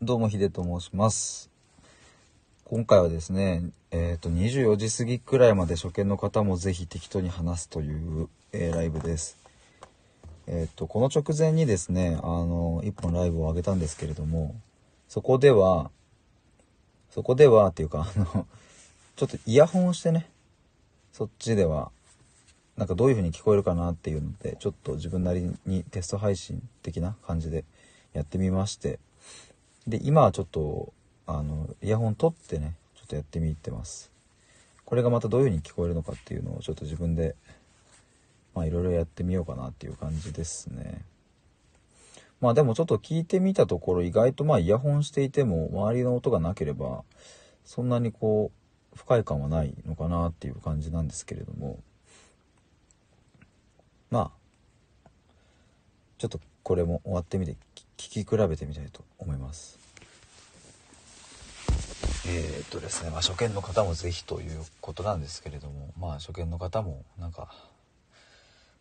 どうもヒデと申します。今回はですね、えっ、と、24時過ぎくらいまで初見の方もぜひ適当に話すという、えーライブです。えっ、と、この直前にですね、あの、一本ライブを上げたんですけれども、そこでは、そこではっていうか、あの、ちょっとイヤホンをしてね、そっちでは、なんかどういう風に聞こえるかなっていうので、ちょっと自分なりにテスト配信的な感じでやってみまして、で、今はちょっと、あの、イヤホン取ってね、ちょっとやってみてます。これがまたどういう風に聞こえるのかっていうのをちょっと自分で、まあいろいろやってみようかなっていう感じですね。まあでもちょっと聞いてみたところ意外とまあイヤホンしていても周りの音がなければそんなにこう不快感はないのかなっていう感じなんですけれどもまあちょっとこれも終わってみて聞き比べてみたいと思いますえー、っとですね、まあ、初見の方もぜひということなんですけれどもまあ初見の方もなんか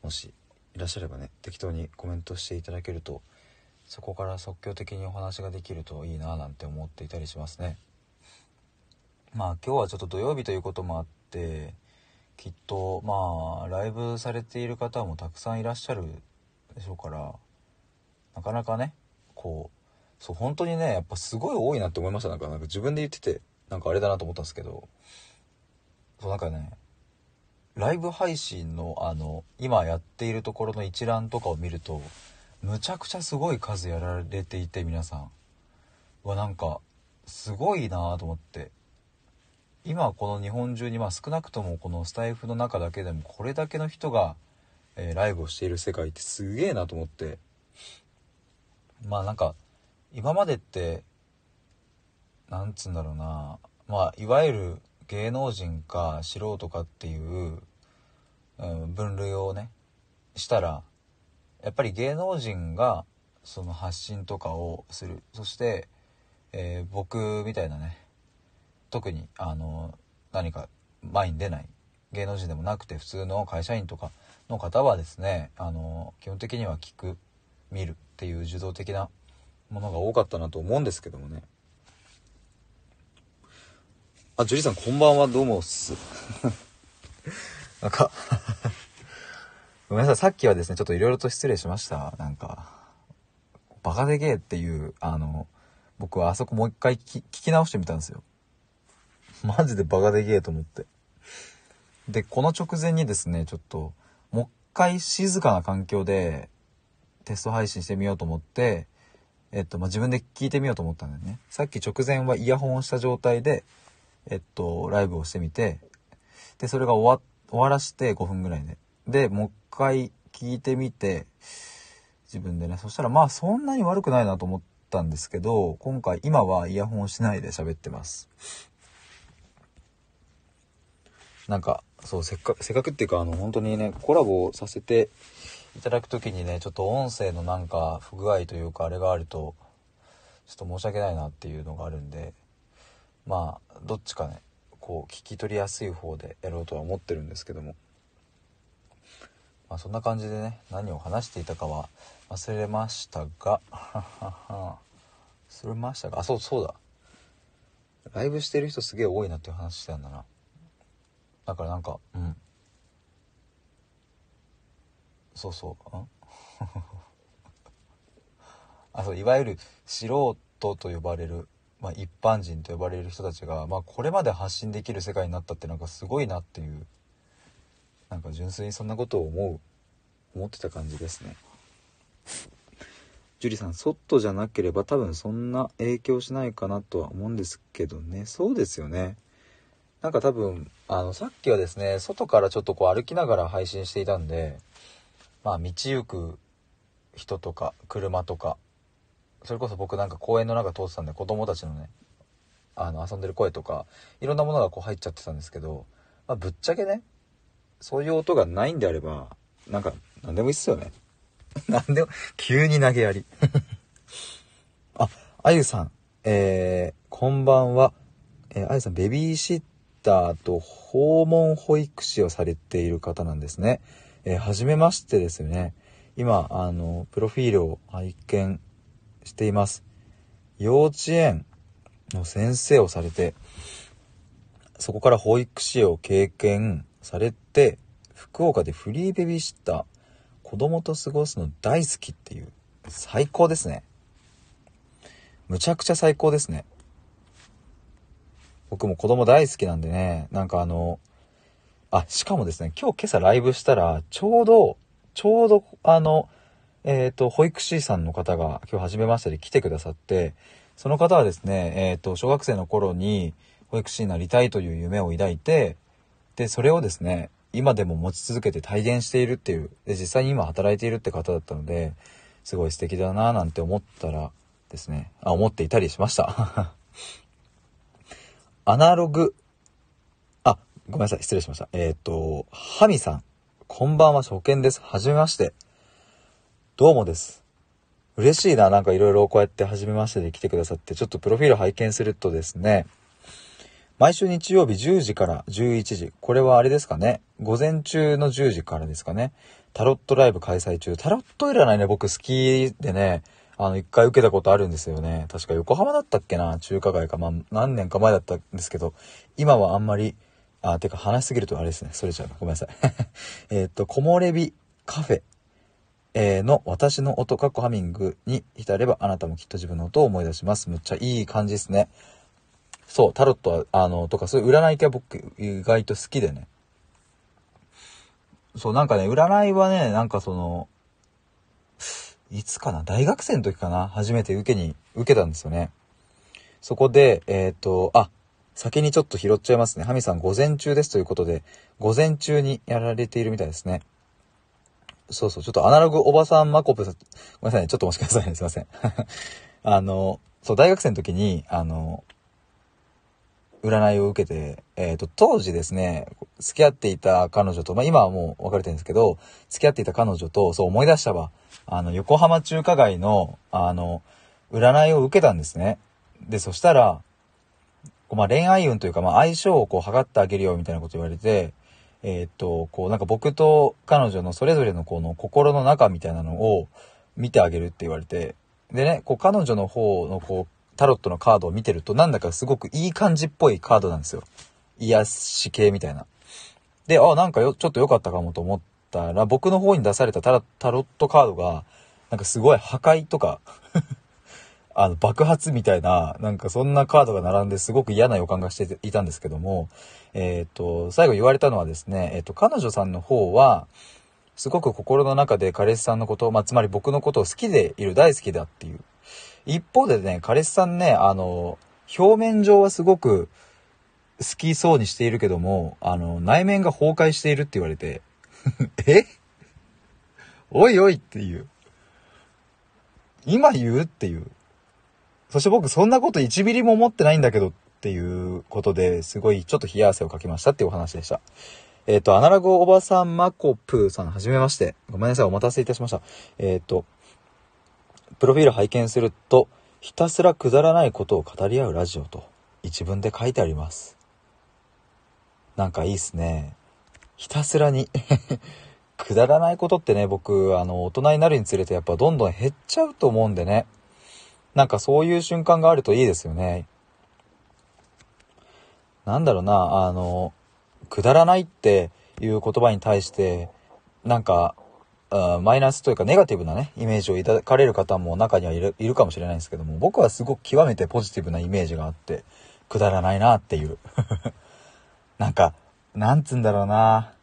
もしいらっしゃればね適当にコメントしていただけるとそこから即興的にお話ができるといいななんて思っていたりしますね。まあ今日はちょっと土曜日ということもあってきっとまあライブされている方もたくさんいらっしゃるでしょうからなかなかねこうそう本当にねやっぱすごい多いなって思いました。なんかなんか自分で言っててなんかあれだなと思ったんですけど。そうなんかねライブ配信のあの今やっているところの一覧とかを見るとむちゃくちゃすごい数やられていて皆さん。はなんかすごいなと思って。今この日本中にまあ少なくともこのスタイフの中だけでもこれだけの人が、えーライブをしている世界ってすげえなと思って。まあなんか今までってなんつうんだろうな。まあいわゆる芸能人か素人かっていう、うん、分類をねしたらやっぱり芸能人がその発信とかをする。そして、えー僕みたいなね特にあの何か前に出ない芸能人でもなくて普通の会社員とかの方はですねあの基本的には聞く見るっていう受動的なものが多かったなと思うんですけどもね。あジュリーさんこんばんはどうもっす。なんか ごめんなさい。さっきはですねちょっといろいろと失礼しました。なんかバカでけえっていうあの僕はあそこもう一回聞き聞き直してみたんですよ。マジでバカでけえと思って。でこの直前にですねちょっともう一回静かな環境でテスト配信してみようと思ってえっと、まあ、自分で聞いてみようと思ったんだよね。さっき直前はイヤホンをした状態でえっとライブをしてみてでそれが終わ終わらして5分ぐらいで。でもう一回聞いてみて自分でね。そしたらまあそんなに悪くないなと思ったんですけど今回今はイヤホンしないで喋ってます。なんかそうせっかくせっかくっていうかあの本当にねコラボさせていただく時にねちょっと音声のなんか不具合というかあれがあるとちょっと申し訳ないなっていうのがあるんでまあどっちかねこう聞き取りやすい方でやろうとは思ってるんですけども。まあそんな感じでね何を話していたかは忘れましたが 忘れましたがあそうそうだ。ライブしてる人すげえ多いなっていう話してたんだな。だからなんかうん。そうそう。あそういわゆる素人と呼ばれる、まあ、一般人と呼ばれる人たちが、まあ、これまで発信できる世界になったってなんかすごいなっていうなんか純粋にそんなことを思う思ってた感じですね。ジュリさん外じゃなければ多分そんな影響しないかなとは思うんですけどね。そうですよね。なんか多分あのさっきはですね外からちょっとこう歩きながら配信していたんでまあ道行く人とか車とかそれこそ僕なんか公園の中通ってたんで子供たちのねあの遊んでる声とかいろんなものがこう入っちゃってたんですけど、まあ、ぶっちゃけねそういう音がないんであればなんか何でもいいっすよね。何でも急に投げやり。ああゆさんえー、こんばんは。えーあゆさんベビーシッターと訪問保育士をされている方なんですね。えー、初めましてですよね今あのプロフィールを拝見しています幼稚園の先生をされて、そこから保育士を経験されて、福岡でフリーベビーシッター、子供と過ごすの大好きっていう、最高ですね。むちゃくちゃ最高ですね。僕も子供大好きなんでね、なんかあの、あ、しかもですね、今日今朝ライブしたら、ちょうど、ちょうど、あの、えっ、ー、と、保育士さんの方が今日初めましてで来てくださって、その方はですね、えっ、ー、と、小学生の頃に保育士になりたいという夢を抱いて、で、それをですね、今でも持ち続けて体現しているっていう、で、実際に今働いているって方だったので、すごい素敵だなぁなんて思ったらですね、あ、思っていたりしました。アナログごめんなさい、失礼しました。えっ、ー、と、ハミさん。こんばんは、初見です。はじめまして。どうもです。嬉しいな、なんかいろいろこうやってはじめましてで来てくださって、ちょっとプロフィール拝見するとですね、毎週日曜日10時から11時。これはあれですかね。午前中の10時からですかね。タロットライブ開催中。タロット占いね、僕好きでね、あの、一回受けたことあるんですよね。確か横浜だったっけな中華街か。まあ、何年か前だったんですけど、今はあんまりあ、てか話しすぎるとあれですね。それちゃう。ごめんなさい。えっと、木漏れ日カフェ、え、の私の音、かっこハミングに浸ればあなたもきっと自分の音を思い出します。むっちゃいい感じですね。そう、タロットは、あの、とかそういう占い系は僕意外と好きでね。そう、なんかね、占いはね、なんかその、いつかな大学生の時かな初めて受けに、受けたんですよね。そこで、えっ、ー、と、あ、先にちょっと拾っちゃいますね。ハミさん午前中ですということで、午前中にやられているみたいですね。そうそう、ちょっとアナログおばさんマコプさん、ごめんなさいね、ちょっとお待ちくださいね、すいません。あの、そう、大学生の時に、あの、占いを受けて、えっ、ー、と、当時ですね、付き合っていた彼女と、まあ今はもう別れてるんですけど、付き合っていた彼女と、そう思い出したわ。あの、横浜中華街の、あの、占いを受けたんですね。で、そしたら、こうまあ恋愛運というか、まあ相性をこう測ってあげるよみたいなこと言われて、えー、っと、こうなんか僕と彼女のそれぞれのこの心の中みたいなのを見てあげるって言われて、でね、こう彼女の方のこうタロットのカードを見てるとなんだかすごくいい感じっぽいカードなんですよ。癒し系みたいな。で、あ、なんかよ、ちょっと良かったかもと思ったら、僕の方に出されたタロットカードが、なんかすごい破壊とか あの、爆発みたいな、なんかそんなカードが並んですごく嫌な予感がしていたんですけども、えっ、と、最後言われたのはですね、えっ、と、彼女さんの方は、すごく心の中で彼氏さんのことを、まあ、つまり僕のことを好きでいる、大好きだっていう。一方でね、彼氏さんね、あの、表面上はすごく好きそうにしているけども、あの、内面が崩壊しているって言われて、え？おいおいっていう。今言う？っていう。そして僕そんなこと1ミリも思ってないんだけどっていうことですごいちょっと冷や汗をかきましたっていうお話でした。えっ、ー、と、アナログおばさんマコプーさんはじめまして。ごめんなさい、お待たせいたしました。えっ、ー、と、プロフィール拝見すると、ひたすらくだらないことを語り合うラジオと一文で書いてあります。なんかいいっすね。ひたすらに くだらないことってね、僕、あの、大人になるにつれてやっぱどんどん減っちゃうと思うんでね。なんかそういう瞬間があるといいですよね。なんだろうな、あの、くだらないっていう言葉に対して、なんか、マイナスというかネガティブなね、イメージを抱かれる方も中にはいるいるかもしれないんですけども、僕はすごく極めてポジティブなイメージがあって、くだらないなっていう。なんか、なんつうんだろうな、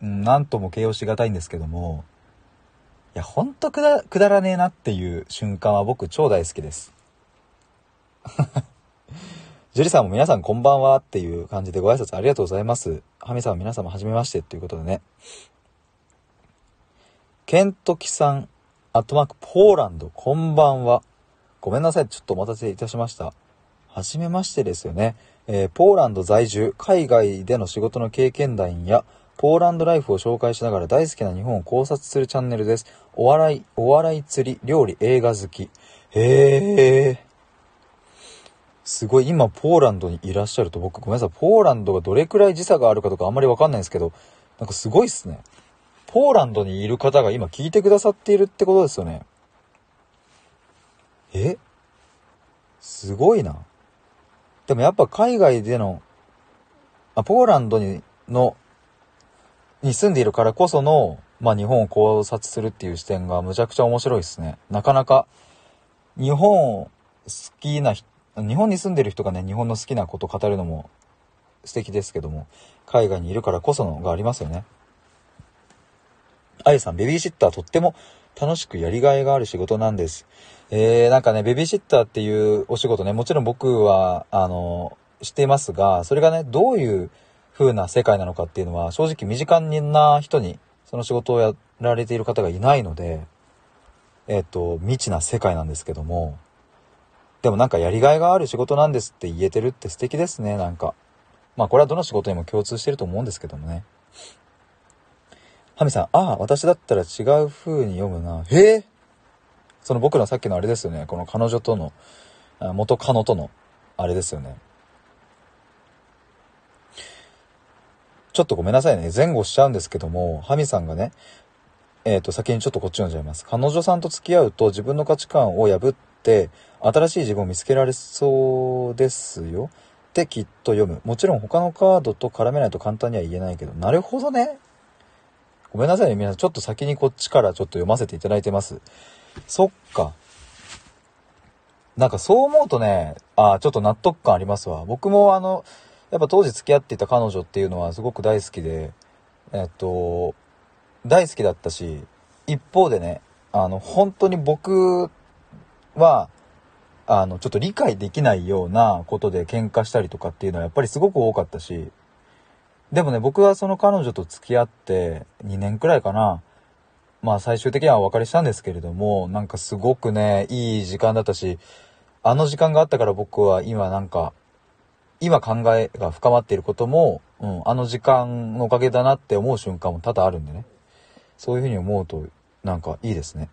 うん、なんとも形容しがたいんですけども、いや、ほんとくだ、くだらねえなっていう瞬間は僕超大好きです。ジュリさんも皆さんこんばんはっていう感じでご挨拶ありがとうございます。ハミさん皆様はじめましてっていうことでね。ケントキさん、アットマークポーランド、こんばんは。ごめんなさい、ちょっとお待たせいたしました。はじめましてですよね。えー、ポーランド在住、海外での仕事の経験談や、ポーランドライフを紹介しながら大好きな日本を考察するチャンネルです。お笑い、お笑い釣り、料理、映画好き。へえ。すごい、今ポーランドにいらっしゃると僕ごめんなさい、ポーランドがどれくらい時差があるかとかあんまりわかんないんですけど、なんかすごいっすね。ポーランドにいる方が今聞いてくださっているってことですよね。え？すごいな。でもやっぱ海外での、あ、ポーランドに、の、に住んでいるからこその、まあ日本を考察するっていう視点がむちゃくちゃ面白いですね。なかなか、日本好きな、日本に住んでる人がね、日本の好きなこと語るのも素敵ですけども、海外にいるからこそのがありますよね。あゆさん、ベビーシッターとっても楽しくやりがいがある仕事なんです。えー、なんかね、ベビーシッターっていうお仕事ね、もちろん僕は、あの、知ってますが、それがね、どういう風な世界なのかっていうのは、正直身近な人に、その仕事をやられている方がいないので、えっ、と、未知な世界なんですけども、でもなんかやりがいがある仕事なんですって言えてるって素敵ですね、なんか。まあこれはどの仕事にも共通してると思うんですけどもね。ハミさん、ああ、私だったら違う風に読むな。へえその僕のさっきのあれですよね。この彼女との、元カノとの、あれですよね。ちょっとごめんなさいね。前後しちゃうんですけども、ハミさんがね、えっ、ー、と、先にちょっとこっち読んじゃいます。彼女さんと付き合うと自分の価値観を破って、新しい自分を見つけられそうですよ。ってきっと読む。もちろん他のカードと絡めないと簡単には言えないけど、なるほどね。ごめんなさいね、皆さん。ちょっと先にこっちからちょっと読ませていただいてます。そっか。なんかそう思うとね、あちょっと納得感ありますわ。僕もあの、やっぱ当時付き合っていた彼女っていうのはすごく大好きで、えっと、大好きだったし、一方でね、あの、本当に僕は、あの、ちょっと理解できないようなことで喧嘩したりとかっていうのはやっぱりすごく多かったし、でもね、僕はその彼女と付き合って2年くらいかな。まあ最終的にはお別れしたんですけれども、なんかすごくね、いい時間だったし、あの時間があったから僕は今なんか、今考えが深まっていることも、うん、あの時間のおかげだなって思う瞬間も多々あるんでね。そういうふうに思うと、なんかいいですね。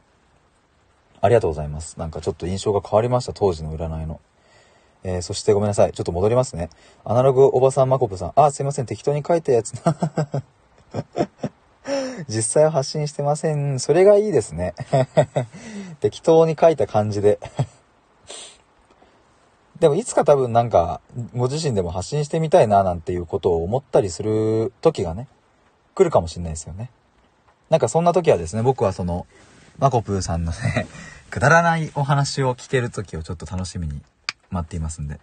ありがとうございます。なんかちょっと印象が変わりました、当時の占いの。えー、そしてごめんなさい。ちょっと戻りますね。アナログおばさんまこぷさん。あ、すいません。適当に書いたやつな。実際は発信してません。それがいいですね。適当に書いた感じで。でもいつか多分なんか、ご自身でも発信してみたいななんていうことを思ったりする時がね、来るかもしれないですよね。なんかそんな時はですね、僕はその、マコプーさんのね、くだらないお話を聞ける時をちょっと楽しみに待っていますんで。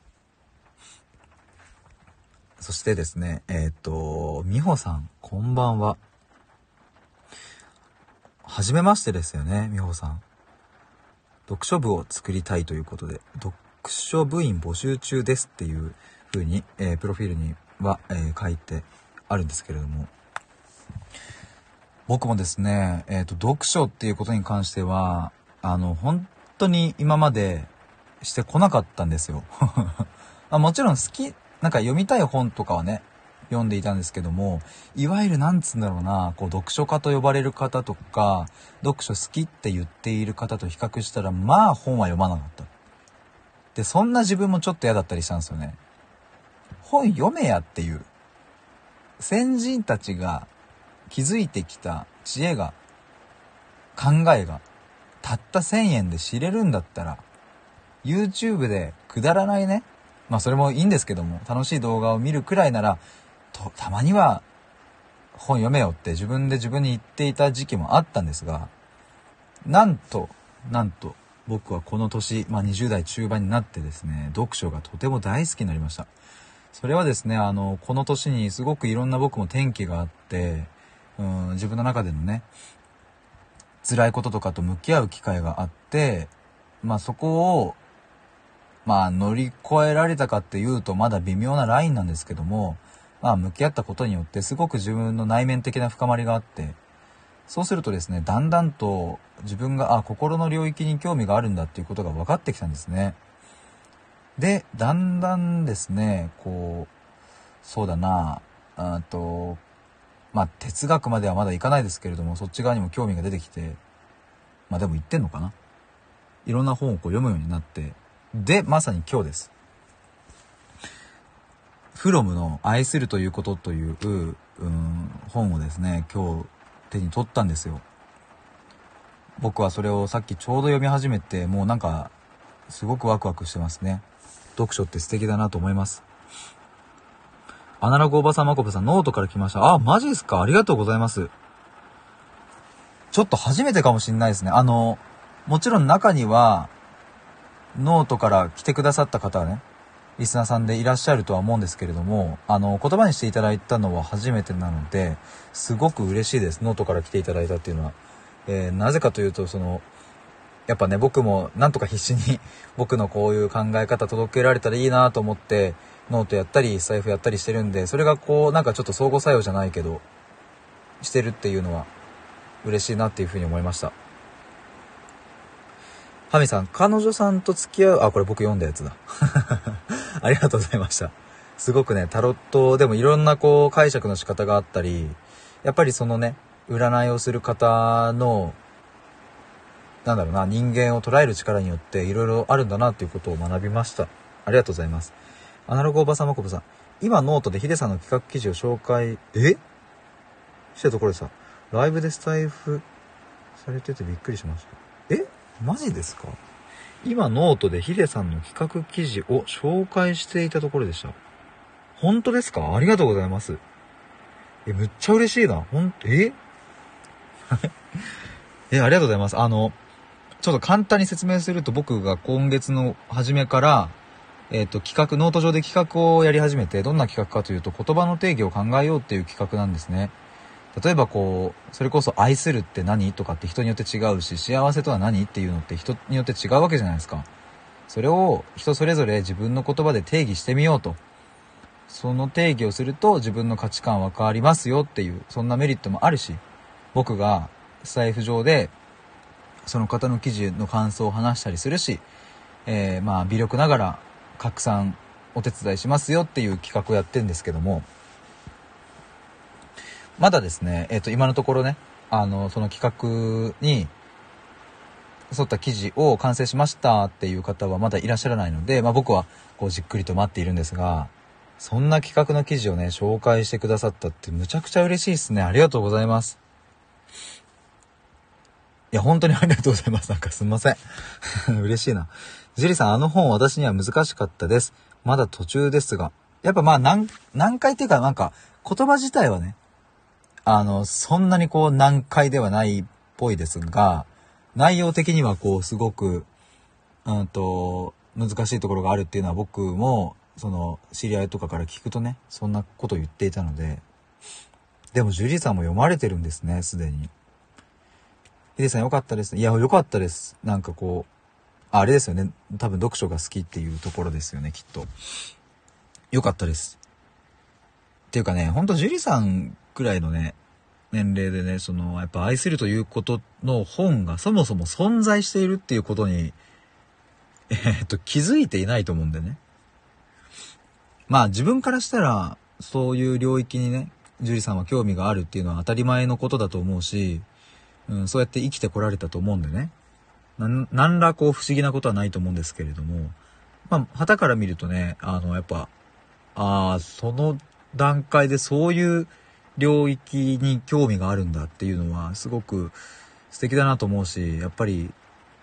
そしてですね、えっ、と、みほさん、こんばんは。はじめましてですよね、みほさん。読書部を作りたいということで、読書部員募集中ですっていう風に、えー、プロフィールには、えー、書いてあるんですけれども、僕もですね、えっ、ー、と、読書っていうことに関しては、あの、本当に今までしてこなかったんですよ。あもちろん好き、なんか読みたい本とかはね、読んでいたんですけども、いわゆるなんつうんだろうな、こう読書家と呼ばれる方とか、読書好きって言っている方と比較したら、まあ本は読まなかった。で、そんな自分もちょっと嫌だったりしたんですよね。本読めやっていう。先人たちが築いてきた知恵が、考えが、たった1000円で知れるんだったら、YouTube でくだらないね、まあそれもいいんですけども、楽しい動画を見るくらいなら、と、たまには本読めよって自分で自分に言っていた時期もあったんですが、なんと、なんと、僕はこの年、まあ20代中盤になってですね、読書がとても大好きになりました。それはですね、あの、この年にすごくいろんな僕も転機があって、うん、自分の中でのね、辛いこととかと向き合う機会があって、まあそこをまあ乗り越えられたかっていうとまだ微妙なラインなんですけども、まあ向き合ったことによってすごく自分の内面的な深まりがあって、そうするとですね、だんだんと自分が、あ、心の領域に興味があるんだっていうことが分かってきたんですね。で、だんだんですね、こう、そうだな、あと、まあ哲学まではまだいかないですけれども、そっち側にも興味が出てきて、まあでも言ってんのかな？いろんな本をこう読むようになって、で、まさに今日です。フロムの愛するということという、うん、本をですね、今日手に取ったんですよ。僕はそれをさっきちょうど読み始めて、もうなんか、すごくワクワクしてますね。読書って素敵だなと思います。アナログおばさんまこぶさん、ノートから来ました。あ、マジですか？ありがとうございます。ちょっと初めてかもしんないですね。あの、もちろん中には、ノートから来てくださった方はね、リスナーさんでいらっしゃるとは思うんですけれども、あの、言葉にしていただいたのは初めてなので、すごく嬉しいです。ノートから来ていただいたっていうのは。えー、なぜかというと、その、やっぱね、僕もなんとか必死に 僕のこういう考え方届けられたらいいなと思って、ノートやったり、ライブやったりしてるんで、それがこう、なんかちょっと相互作用じゃないけど、してるっていうのは、嬉しいなっていうふうに思いました。ハミさん、彼女さんと付き合う、あ、これ僕読んだやつだ。ありがとうございました。すごくね、タロットでもいろんなこう解釈の仕方があったり、やっぱりそのね、占いをする方のなんだろうな、人間を捉える力によっていろいろあるんだなっていうことを学びました。ありがとうございます。アナログおばさまこぶさん。今ノートでヒデさんの企画記事を紹介、え？してたところでさ、ライブでスタイフされててびっくりしました。マジですか？今ノートでヒデさんの企画記事を紹介していたところでした。本当ですか？ありがとうございます。え、むっちゃ嬉しいな。ほん、え？え、ありがとうございます。あの、ちょっと簡単に説明すると僕が今月の初めから、えっ、ー、と、企画、ノート上で企画をやり始めて、どんな企画かというと、言葉の定義を考えようっていう企画なんですね。例えばこう、それこそ愛するって何とかって人によって違うし、幸せとは何っていうのって人によって違うわけじゃないですか。それを人それぞれ自分の言葉で定義してみようと。その定義をすると自分の価値観は変わりますよっていう、そんなメリットもあるし、僕が財布上でその方の記事の感想を話したりするし、えー、まあ微力ながら拡散お手伝いしますよっていう企画をやってるんですけども、まだですね、えっ、ー、と今のところね、あの、その企画に沿った記事を完成しましたっていう方はまだいらっしゃらないので、まあ僕はこうじっくりと待っているんですが、そんな企画の記事をね、紹介してくださったってむちゃくちゃ嬉しいですね。ありがとうございます。いや、本当にありがとうございます。なんかすんません。嬉しいな。ジリさん、あの本私には難しかったです。まだ途中ですが。やっぱまあ何、何回っていうかなんか言葉自体はね、あの、そんなにこう難解ではないっぽいですが、内容的にはこうすごく、うんと、難しいところがあるっていうのは僕も、その、知り合いとかから聞くとね、そんなこと言っていたので、でもジュリーさんも読まれてるんですね、すでに。ヒデさんよかったです。いや、よかったです。なんかこう、あれですよね。多分読書が好きっていうところですよね、きっと。よかったです。っていうかね、ほんと樹里さんくらいのね、年齢でね、その、やっぱ愛するということの本がそもそも存在しているっていうことに、えー、っと、気づいていないと思うんでね。まあ自分からしたら、そういう領域にね、樹里さんは興味があるっていうのは当たり前のことだと思うし、うん、そうやって生きてこられたと思うんでね。何らこう不思議なことはないと思うんですけれども、まあ、旗から見るとね、あの、やっぱ、ああ、その段階でそういう領域に興味があるんだっていうのは、すごく素敵だなと思うし、やっぱり、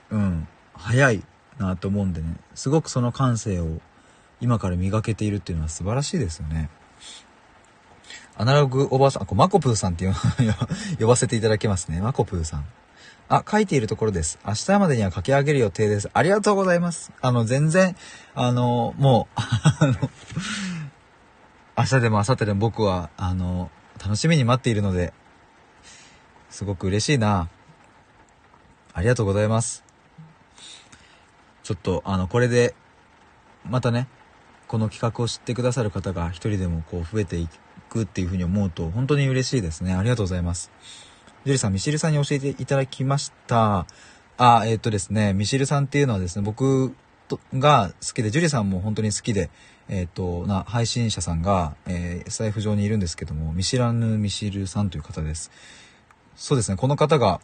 うん、早いなと思うんでね、すごくその感性を今から磨けているっていうのは素晴らしいですよね。アナログおばあさん、あこマコプーさんって 呼ばせていただけますね。マコプーさん。あ、書いているところです。明日までには書き上げる予定です。ありがとうございます。あの、全然、あの、もう、あの、明日でも明後日でも僕は、あの、楽しみに待っているので、すごく嬉しいな。ありがとうございます。ちょっと、あの、これで、またね、この企画を知ってくださる方が一人でもこう増えていくっていうふうに思うと本当に嬉しいですね。ありがとうございます。ジュリさん、ミシルさんに教えていただきました。あ、えー、っとですね、ミシルさんっていうのはですね、僕が好きで、ジュリさんも本当に好きで、えー、っと、な、配信者さんが、えー、財布上にいるんですけども、見知らぬミシルさんという方です。そうですね、この方が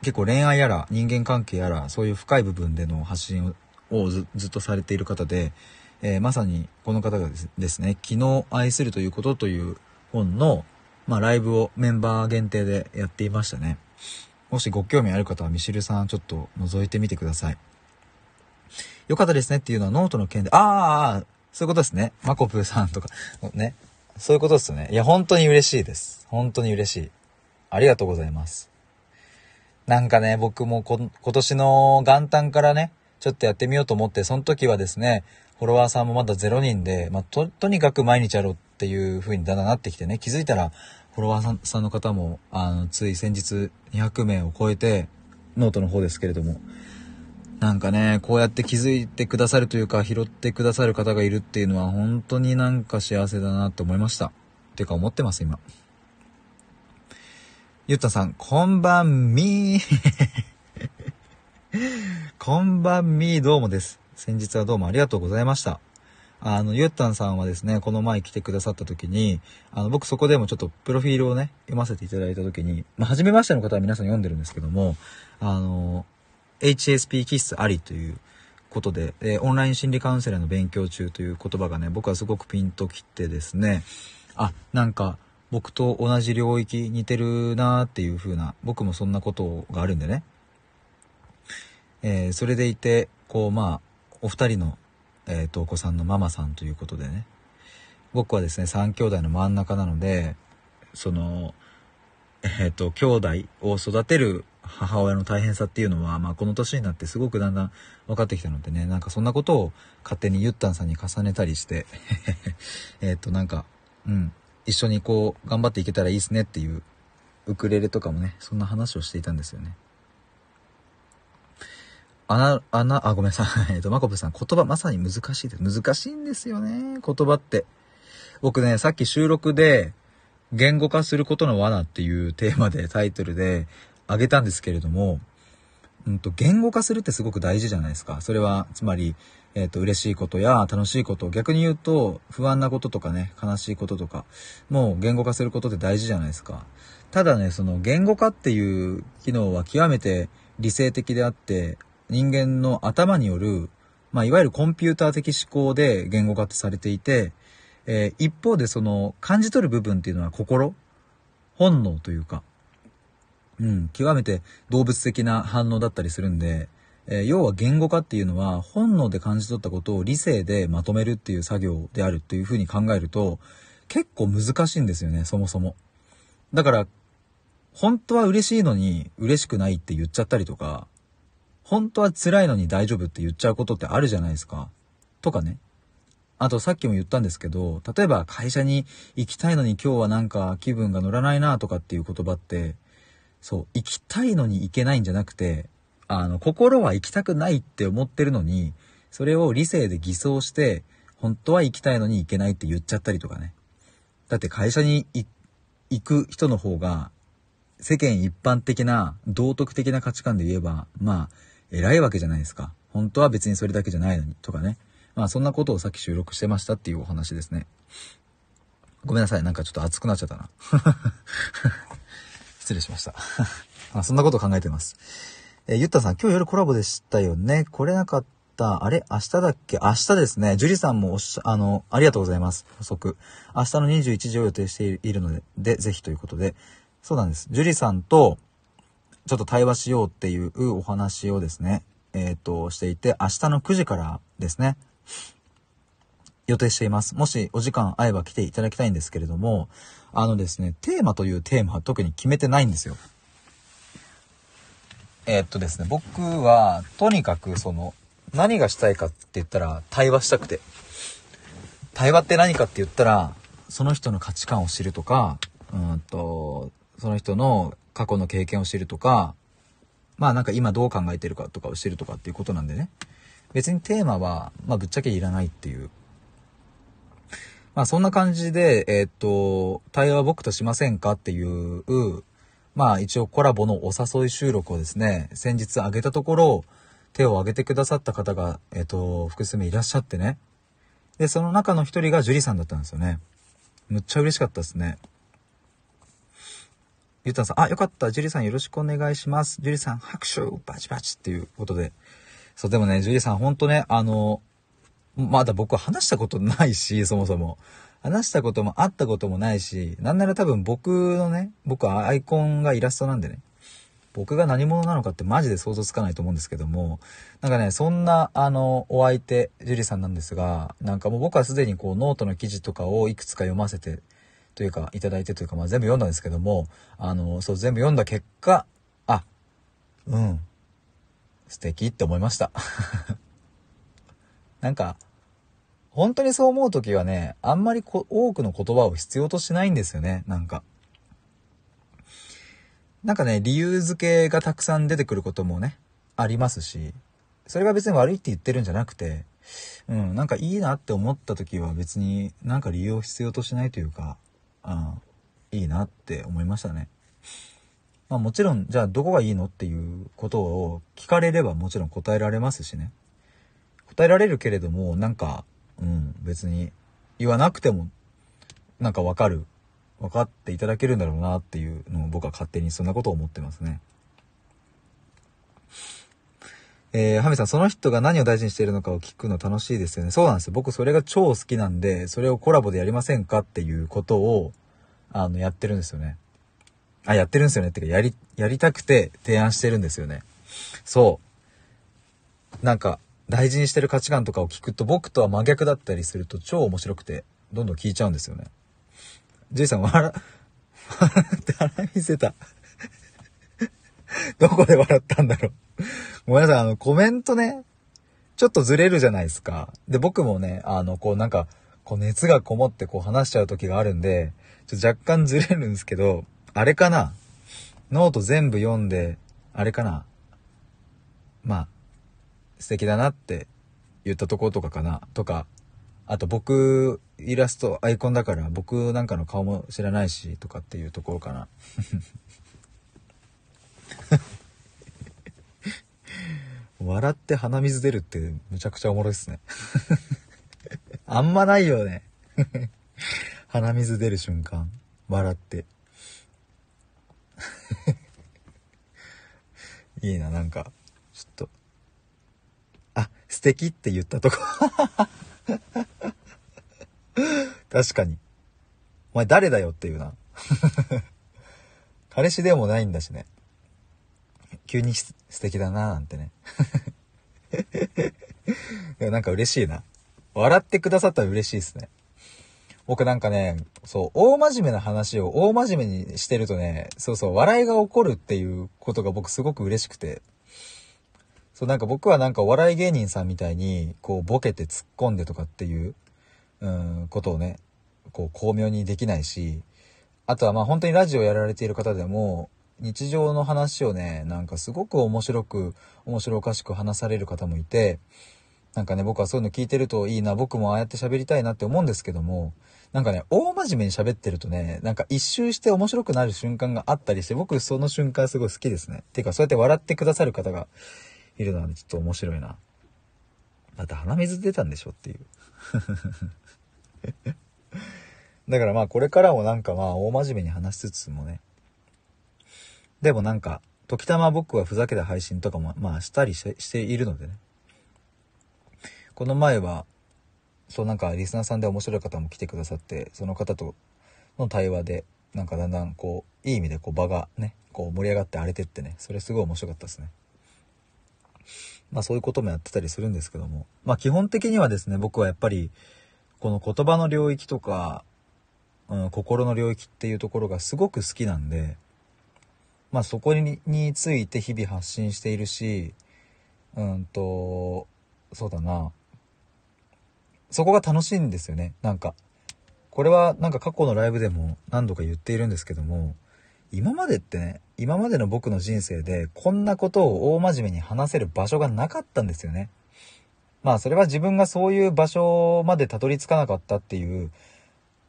結構恋愛やら人間関係やら、そういう深い部分での発信をずっとされている方で、えー、まさにこの方がですね、昨日愛するということという本の、まあ、ライブをメンバー限定でやっていましたね。もしご興味ある方はミシルさんちょっと覗いてみてください。よかったですねっていうのはノートの件で、ああ、そういうことですね。マコプーさんとか、ね。そういうことですね。いや、本当に嬉しいです。本当に嬉しい。ありがとうございます。なんかね、僕も今年の元旦からね、ちょっとやってみようと思って、その時はですね、フォロワーさんもまだ0人で、まあ、と、とにかく毎日やろうっていう風にだんだんなってきてね、気づいたら、フォロワーさんの方も、あの、つい先日200名を超えて、ノートの方ですけれども、なんかね、こうやって気づいてくださるというか、拾ってくださる方がいるっていうのは、本当になんか幸せだなって思いました。っていうか思ってます、今。ゆったさん、こんばんみー。こんばんみー、どうもです。先日はどうもありがとうございました。あの、ゆったんさんはですね、この前来てくださった時に、あの、僕そこでもちょっとプロフィールをね、読ませていただいた時に、まあ、初めましての方は皆さん読んでるんですけども、あの、HSP 気質ありということで、えオンライン心理カウンセラーの勉強中という言葉がね、僕はすごくピンときてですね、あ、なんか、僕と同じ領域似てるなーっていう風な、僕もそんなことがあるんでね。えー、それでいて、こう、まあ、お二人の、えっ、ー、と、お子さんのママさんということでね。僕はですね、三兄弟の真ん中なので、その、えっ、ー、と、兄弟を育てる母親の大変さっていうのは、まあ、この年になってすごくだんだん分かってきたのでね、なんかそんなことを勝手にゆったんさんに重ねたりして、えっと、なんか、うん、一緒にこう、頑張っていけたらいいですねっていう、ウクレレとかもね、そんな話をしていたんですよね。あな、あな、あ、ごめんなさい。えっと、まこぷさん、言葉まさに難しいです。難しいんですよね、言葉って。僕ね、さっき収録で、言語化することの罠っていうテーマで、タイトルであげたんですけれども、うんと、言語化するってすごく大事じゃないですか。それは、つまり、えっ、ー、と、嬉しいことや楽しいこと、逆に言うと、不安なこととかね、悲しいこととか、もう言語化することって大事じゃないですか。ただね、その言語化っていう機能は極めて理性的であって、人間の頭による、まあ、いわゆるコンピューター的思考で言語化ってされていて、えー、一方でその感じ取る部分っていうのは心本能というか、うん、極めて動物的な反応だったりするんで、えー、要は言語化っていうのは本能で感じ取ったことを理性でまとめるっていう作業であるっていうふうに考えると結構難しいんですよね、そもそも。だから、本当は嬉しいのに嬉しくないって言っちゃったりとか、本当は辛いのに大丈夫って言っちゃうことってあるじゃないですか。とかね。あとさっきも言ったんですけど、例えば会社に行きたいのに今日はなんか気分が乗らないなとかっていう言葉って、そう、行きたいのに行けないんじゃなくて、あの、心は行きたくないって思ってるのに、それを理性で偽装して、本当は行きたいのに行けないって言っちゃったりとかね。だって会社に行く人の方が、世間一般的な道徳的な価値観で言えば、まあ、偉いわけじゃないですか。本当は別にそれだけじゃないのに、とかね。まあそんなことをさっき収録してましたっていうお話ですね。ごめんなさい。なんかちょっと熱くなっちゃったな。失礼しました。あそんなこと考えてます。えー、ゆったさん、今日夜コラボでしたよね。来れなかった。あれ？明日だっけ？明日ですね。樹里さんもおっしゃ、あの、ありがとうございます。補足。明日の21時を予定しているので、で、ぜひということで。そうなんです。樹里さんと、ちょっと対話しようっていうお話をですね、えっ、ー、と、していて、明日の9時からですね、予定しています。もしお時間合えば来ていただきたいんですけれども、あのですね、テーマというテーマは特に決めてないんですよ。えー、っとですね、僕は、とにかくその、何がしたいかって言ったら、対話したくて。対話って何かって言ったら、その人の価値観を知るとか、うんと、その人の過去の経験を知るとか、まあなんか今どう考えてるかとかを知るとかっていうことなんでね。別にテーマは、まあぶっちゃけいらないっていう。まあそんな感じで、えー、っと、対話僕としませんかっていう、まあ一応コラボのお誘い収録をですね、先日上げたところ、手を挙げてくださった方が、えっ、と、複数名いらっしゃってね。で、その中の一人が樹里さんだったんですよね。むっちゃ嬉しかったですね。ゆったんさん、あ、よかった。樹里さんよろしくお願いします。樹里さん、拍手バチバチっていうことで。そう、でもね、樹里さん、ほんとね、あの、まだ僕は話したことないし、そもそも。話したことも会ったこともないし、なんなら多分僕のね、僕はアイコンがイラストなんでね。僕が何者なのかってマジで想像つかないと思うんですけども、なんかね、そんな、あの、お相手、樹里さんなんですが、なんかもう僕はすでにこう、ノートの記事とかをいくつか読ませて、というか、いただいてというか、まあ全部読んだんですけども、あの、そう、全部読んだ結果、あ、うん、素敵って思いました。なんか、本当にそう思う時はね、あんまりこ多くの言葉を必要としないんですよね、なんか。なんかね、理由付けがたくさん出てくることもね、ありますし、それが別に悪いって言ってるんじゃなくて、うん、なんかいいなって思った時は別になんか理由を必要としないというか、うん、いいなって思いましたね。まあもちろん、じゃあどこがいいのっていうことを聞かれればもちろん答えられますしね。答えられるけれども、なんか、うん、別に言わなくても、なんかわかる分かっていただけるんだろうなっていうのを僕は勝手にそんなことを思ってますね。えー、ハミさん、その人が何を大事にしているのかを聞くの楽しいですよね。そうなんですよ。僕それが超好きなんで、それをコラボでやりませんかっていうことを、あの、やってるんですよね。あ、やってるんですよね。ってか、やり、やりたくて提案してるんですよね。そう。なんか、大事にしてる価値観とかを聞くと、僕とは真逆だったりすると超面白くて、どんどん聞いちゃうんですよね。ジェイさん笑、笑って腹見せた。どこで笑ったんだろう。ごめんなさい、あの、コメントね、ちょっとずれるじゃないですか。で、僕もね、あの、こうなんか、こう熱がこもってこう話しちゃう時があるんで、ちょっと若干ずれるんですけど、あれかな？ノート全部読んで、あれかな？まあ、素敵だなって言ったとことかかなとか、あと僕、イラスト、アイコンだから僕なんかの顔も知らないし、とかっていうところかな。笑って鼻水出るってむちゃくちゃおもろいっすね。あんまないよね。鼻水出る瞬間。笑って。いいな、なんか、素敵って言ったとこ。確かに。お前誰だよっていうな。彼氏でもないんだしね。急に素敵だなーなんてね。なんか嬉しいな。笑ってくださったら嬉しいですね。僕なんかね、そう、大真面目な話を大真面目にしてるとね、そうそう、笑いが起こるっていうことが僕すごく嬉しくて。そう、なんか僕はなんかお笑い芸人さんみたいに、こう、ボケて突っ込んでとかっていう、うん、ことをね、こう、巧妙にできないし、あとはまあ本当にラジオやられている方でも、日常の話をね、なんかすごく面白く、面白おかしく話される方もいて、なんかね、僕はそういうの聞いてるといいな、僕もああやって喋りたいなって思うんですけども、なんかね、大真面目に喋ってるとね、なんか一周して面白くなる瞬間があったりして、僕その瞬間すごい好きですね。ていうか、そうやって笑ってくださる方がいるのは、ちょっと面白いな。だって鼻水出たんでしょっていう。だからまあこれからもなんかまあ大真面目に話しつつもね。でもなんか、時たま僕はふざけた配信とかもまあしたりしているのでね。この前は、そうなんかリスナーさんで面白い方も来てくださって、その方との対話で、なんかだんだんこう、いい意味でこう場がね、こう盛り上がって荒れてってね、それすごい面白かったですね。まあそういうこともやってたりするんですけども、まあ基本的にはですね、僕はやっぱり、この言葉の領域とか、うん、心の領域っていうところがすごく好きなんで、まあそこにについて日々発信しているし、うんと、そうだな。そこが楽しいんですよね。なんか。これはなんか過去のライブでも何度か言っているんですけども、今までってね、今までの僕の人生でこんなことを大真面目に話せる場所がなかったんですよね。まあそれは自分がそういう場所までたどり着かなかったっていう、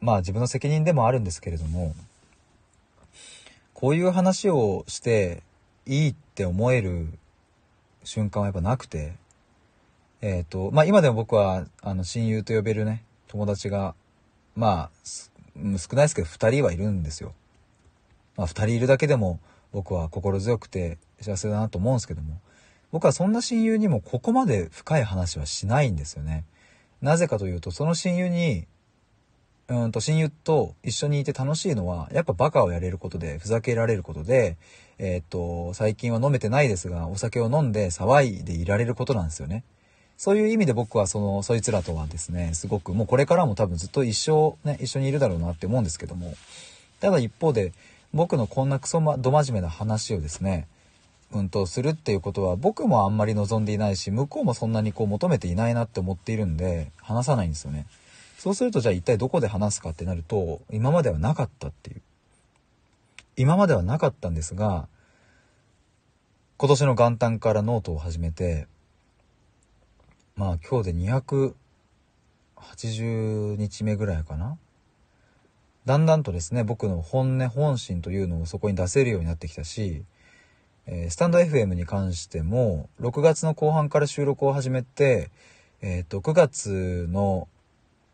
まあ自分の責任でもあるんですけれども、こういう話をしていいって思える瞬間はやっぱなくて、えっ、ー、と、まあ今でも僕はあの親友と呼べるね、友達が、まあ少ないですけど2人はいるんですよ。まあ2人いるだけでも僕は心強くて幸せだなと思うんですけども、僕はそんな親友にもここまで深い話はしないんですよね。なぜかというと、その親友にうんと親友と一緒にいて楽しいのは、やっぱバカをやれることで、ふざけられることで、えー、っと、最近は飲めてないですが、お酒を飲んで騒いでいられることなんですよね。そういう意味で僕はその、そいつらとはですね、すごく、もうこれからも多分ずっと一生ね、一緒にいるだろうなって思うんですけども、ただ一方で、僕のこんなクソま、ど真面目な話をですね、うんとするっていうことは僕もあんまり望んでいないし、向こうもそんなにこう求めていないなって思っているんで、話さないんですよね。そうするとじゃあ一体どこで話すかってなると、今まではなかったっていう。今まではなかったんですが、今年の元旦からノートを始めて、まあ今日で280日目ぐらいかな。だんだんとですね、僕の本音、本心というのをそこに出せるようになってきたし、えー、スタンド FM に関しても、6月の後半から収録を始めて、えっ、と、9月の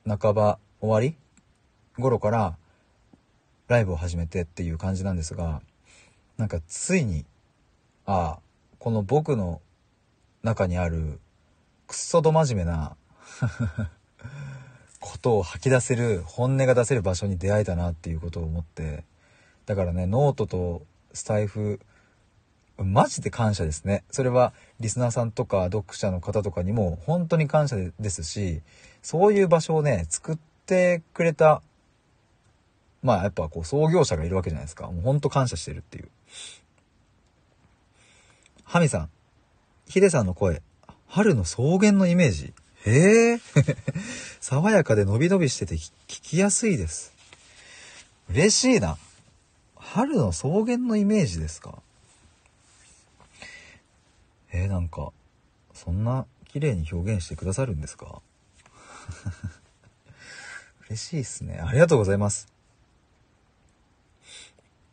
半ば終わり頃からライブを始めてっていう感じなんですが、なんかついに、ああ、この僕の中にあるくっそど真面目なことを吐き出せる、本音が出せる場所に出会えたなっていうことを思って、だからね、ノートとスタイフ、マジで感謝ですね。それはリスナーさんとか読者の方とかにも本当に感謝ですし、そういう場所をね、作ってくれた、まあやっぱこう創業者がいるわけじゃないですか。もうほんと感謝してるっていう。ハミさん、ヒデさんの声、春の草原のイメージ。へえ。爽やかで伸び伸びしてて聞きやすいです。嬉しいな。春の草原のイメージですか？えー、なんか、そんな綺麗に表現してくださるんですか？嬉しいっすね。ありがとうございます。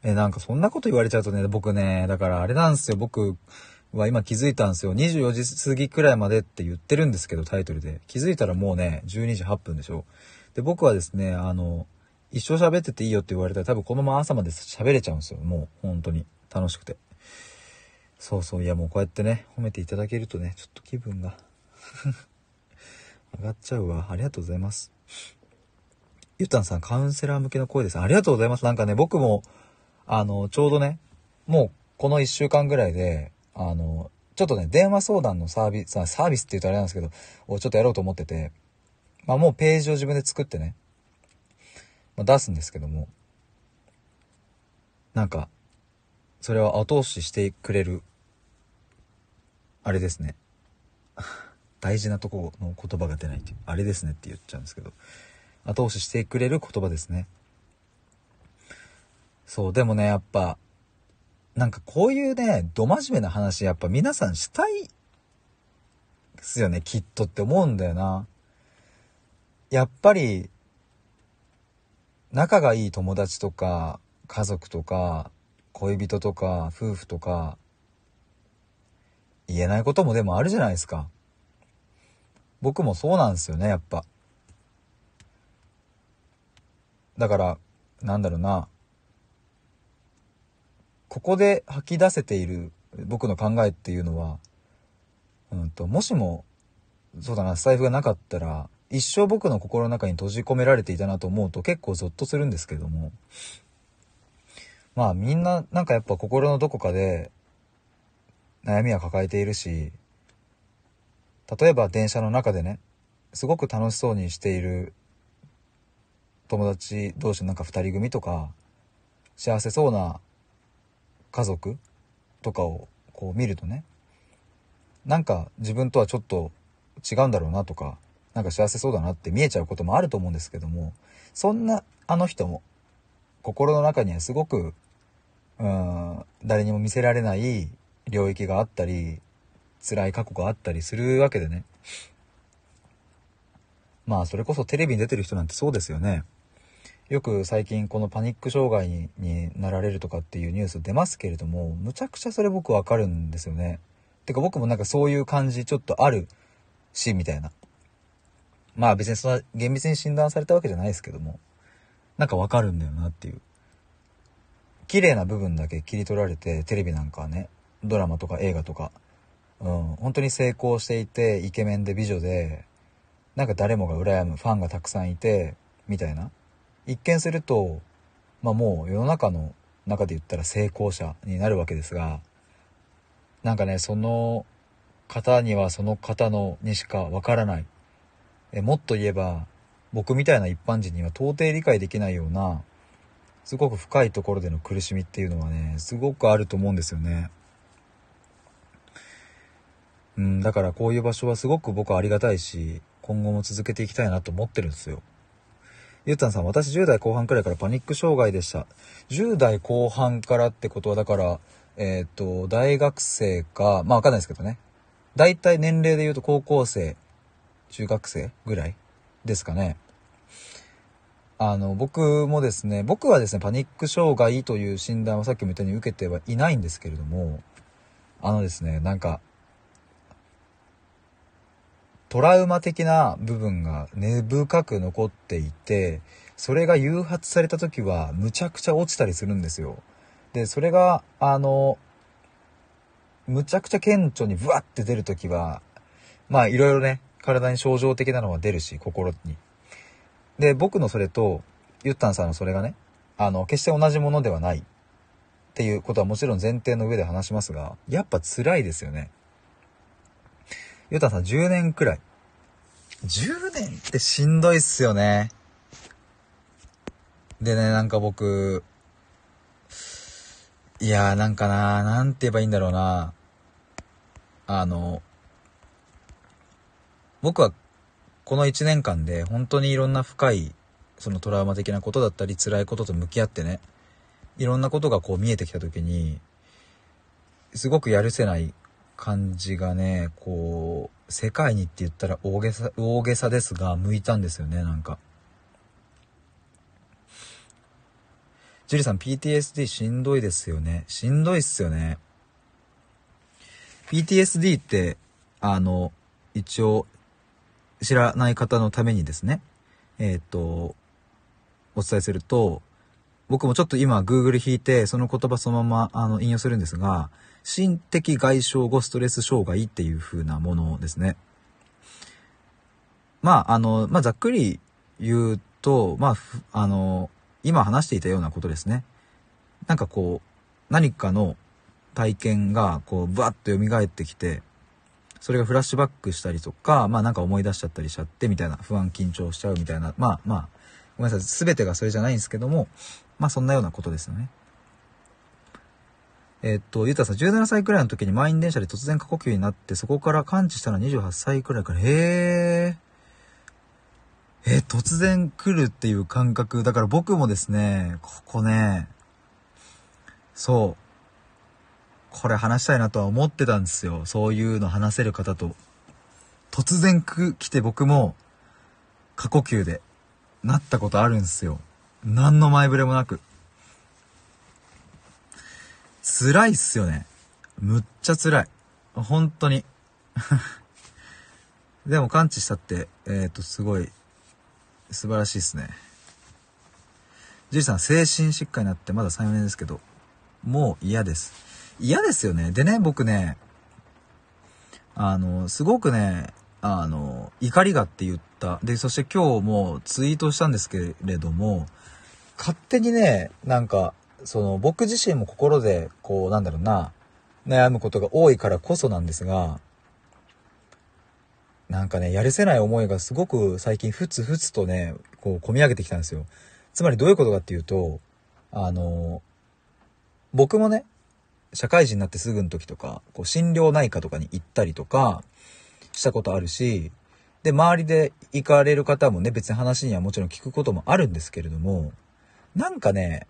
え、なんかそんなこと言われちゃうとね、僕ね、だからあれなんですよ、僕は今気づいたんですよ。24時過ぎくらいまでって言ってるんですけど、タイトルで。気づいたらもうね、12時8分でしょ。で、僕はですね、あの、一生喋ってていいよって言われたら多分このまま朝まで喋れちゃうんですよ。もう、本当に。楽しくて。そうそう、いやもうこうやってね、褒めていただけるとね、ちょっと気分が 上がっちゃうわ。ありがとうございます。ゆったんさん、カウンセラー向けの声です。ありがとうございます。なんかね、僕も、あの、ちょうどね、もうこの1週間ぐらいで、あの、ちょっとね、電話相談のサービス、サービスって言うとあれなんですけど、をちょっとやろうと思ってて、まあもうページを自分で作ってね、まあ、出すんですけども、なんか、それを後押ししてくれる、あれですね。大事なとこの言葉が出ないっていう、あれですねって言っちゃうんですけど、後押ししてくれる言葉ですね。そう、でもね、やっぱ、なんかこういうね、ど真面目な話やっぱ皆さんしたいですよね、きっとって思うんだよな。やっぱり、仲がいい友達とか、家族とか、恋人とか、夫婦とか、言えないこともでもあるじゃないですか。僕もそうなんですよね、やっぱ。だから、なんだろうな。ここで吐き出せている僕の考えっていうのは、うんと、もしも、そうだな、財布がなかったら、一生僕の心の中に閉じ込められていたなと思うと結構ゾッとするんですけども、まあみんななんかやっぱ心のどこかで悩みは抱えているし、例えば電車の中でね、すごく楽しそうにしている友達同士のなんか二人組とか、幸せそうな家族とかをこう見るとねなんか自分とはちょっと違うんだろうなとかなんか幸せそうだなって見えちゃうこともあると思うんですけどもそんなあの人も心の中にはすごくうん誰にも見せられない領域があったり辛い過去があったりするわけでね。まあそれこそテレビに出てる人なんてそうですよね。よく最近このパニック障害になられるとかっていうニュース出ますけれども、むちゃくちゃそれ僕わかるんですよね。てか僕もなんかそういう感じちょっとあるし、みたいな。まあ別にそんな厳密に診断されたわけじゃないですけども、なんかわかるんだよなっていう。綺麗な部分だけ切り取られて、テレビなんかはね、ドラマとか映画とか、うん、本当に成功していて、イケメンで美女で、なんか誰もが羨むファンがたくさんいて、みたいな。一見すると、まあもう世の中の中で言ったら成功者になるわけですが、なんかね、その方にはその方のにしかわからない。えもっと言えば、僕みたいな一般人には到底理解できないような、すごく深いところでの苦しみっていうのはね、すごくあると思うんですよね。うん、だからこういう場所はすごく僕はありがたいし、今後も続けていきたいなと思ってるんですよ。ゆうたんさん、私10代後半くらいからパニック障害でした。10代後半からってことは、だから、えっ、ー、と、大学生か、まあわかんないですけどね。大体年齢で言うと高校生、中学生ぐらいですかね。あの、僕もですね、僕はですね、パニック障害という診断をさっきも言ったように受けてはいないんですけれども、あのですね、なんか、トラウマ的な部分が根深く残っていて、それが誘発された時はむちゃくちゃ落ちたりするんですよ。で、それが、あの、むちゃくちゃ顕著にブワッて出る時は、まあいろいろね、体に症状的なのは出るし、心に。で、僕のそれと、ゆったんさんのそれがね、あの、決して同じものではないっていうことはもちろん前提の上で話しますが、やっぱ辛いですよね。ゆたさん10年くらい。10年ってしんどいっすよね。でね、なんか僕、いやーなんかなーなんて言えばいいんだろうなあの、僕はこの1年間で本当にいろんな深いそのトラウマ的なことだったり辛いことと向き合ってね、いろんなことがこう見えてきた時に、すごくやるせない感じがね、こう、世界にって言ったら大げさ、大げさですが、向いたんですよね、なんか。ジュリさん、PTSD しんどいですよね。しんどいっすよね。PTSD って、あの、一応、知らない方のためにですね、えー、っと、お伝えすると、僕もちょっと今 Google 引いて、その言葉そのままあの引用するんですが、心的外傷後ストレス障害っていう風なものですね。まあ、あの、まあ、ざっくり言うと、まあ、あの、今話していたようなことですね。なんかこう、何かの体験が、こう、ブワッと蘇ってきて、それがフラッシュバックしたりとか、まあなんか思い出しちゃったりしちゃって、みたいな、不安緊張しちゃうみたいな、まあまあ、ごめんなさい、すべてがそれじゃないんですけども、まあそんなようなことですよね。えっと、ゆうたさん、17歳くらいの時に満員電車で突然過呼吸になって、そこから感知したのは28歳くらいから、へー。え突然来るっていう感覚。だから僕もですね、ここね、そう。これ話したいなとは思ってたんですよ。そういうの話せる方と。突然来て僕も過呼吸でなったことあるんですよ。何の前触れもなく。辛いっすよね。むっちゃ辛い。本当に。でも感知したって、えっ、ー、と、すごい、素晴らしいっすね。じいさん、精神疾患になってまだ3、4年ですけど、もう嫌です。嫌ですよね。でね、僕ね、あの、すごくね、あの、怒りがって言った。で、そして今日もツイートしたんですけれども、勝手にね、なんか、その僕自身も心でこうなんだろうな悩むことが多いからこそなんですがなんかねやるせない思いがすごく最近ふつふつとねこう込み上げてきたんですよ。つまりどういうことかっていうとあの僕もね社会人になってすぐの時とかこう心療内科とかに行ったりとかしたことあるしで周りで行かれる方もね別に話にはもちろん聞くこともあるんですけれどもなんかね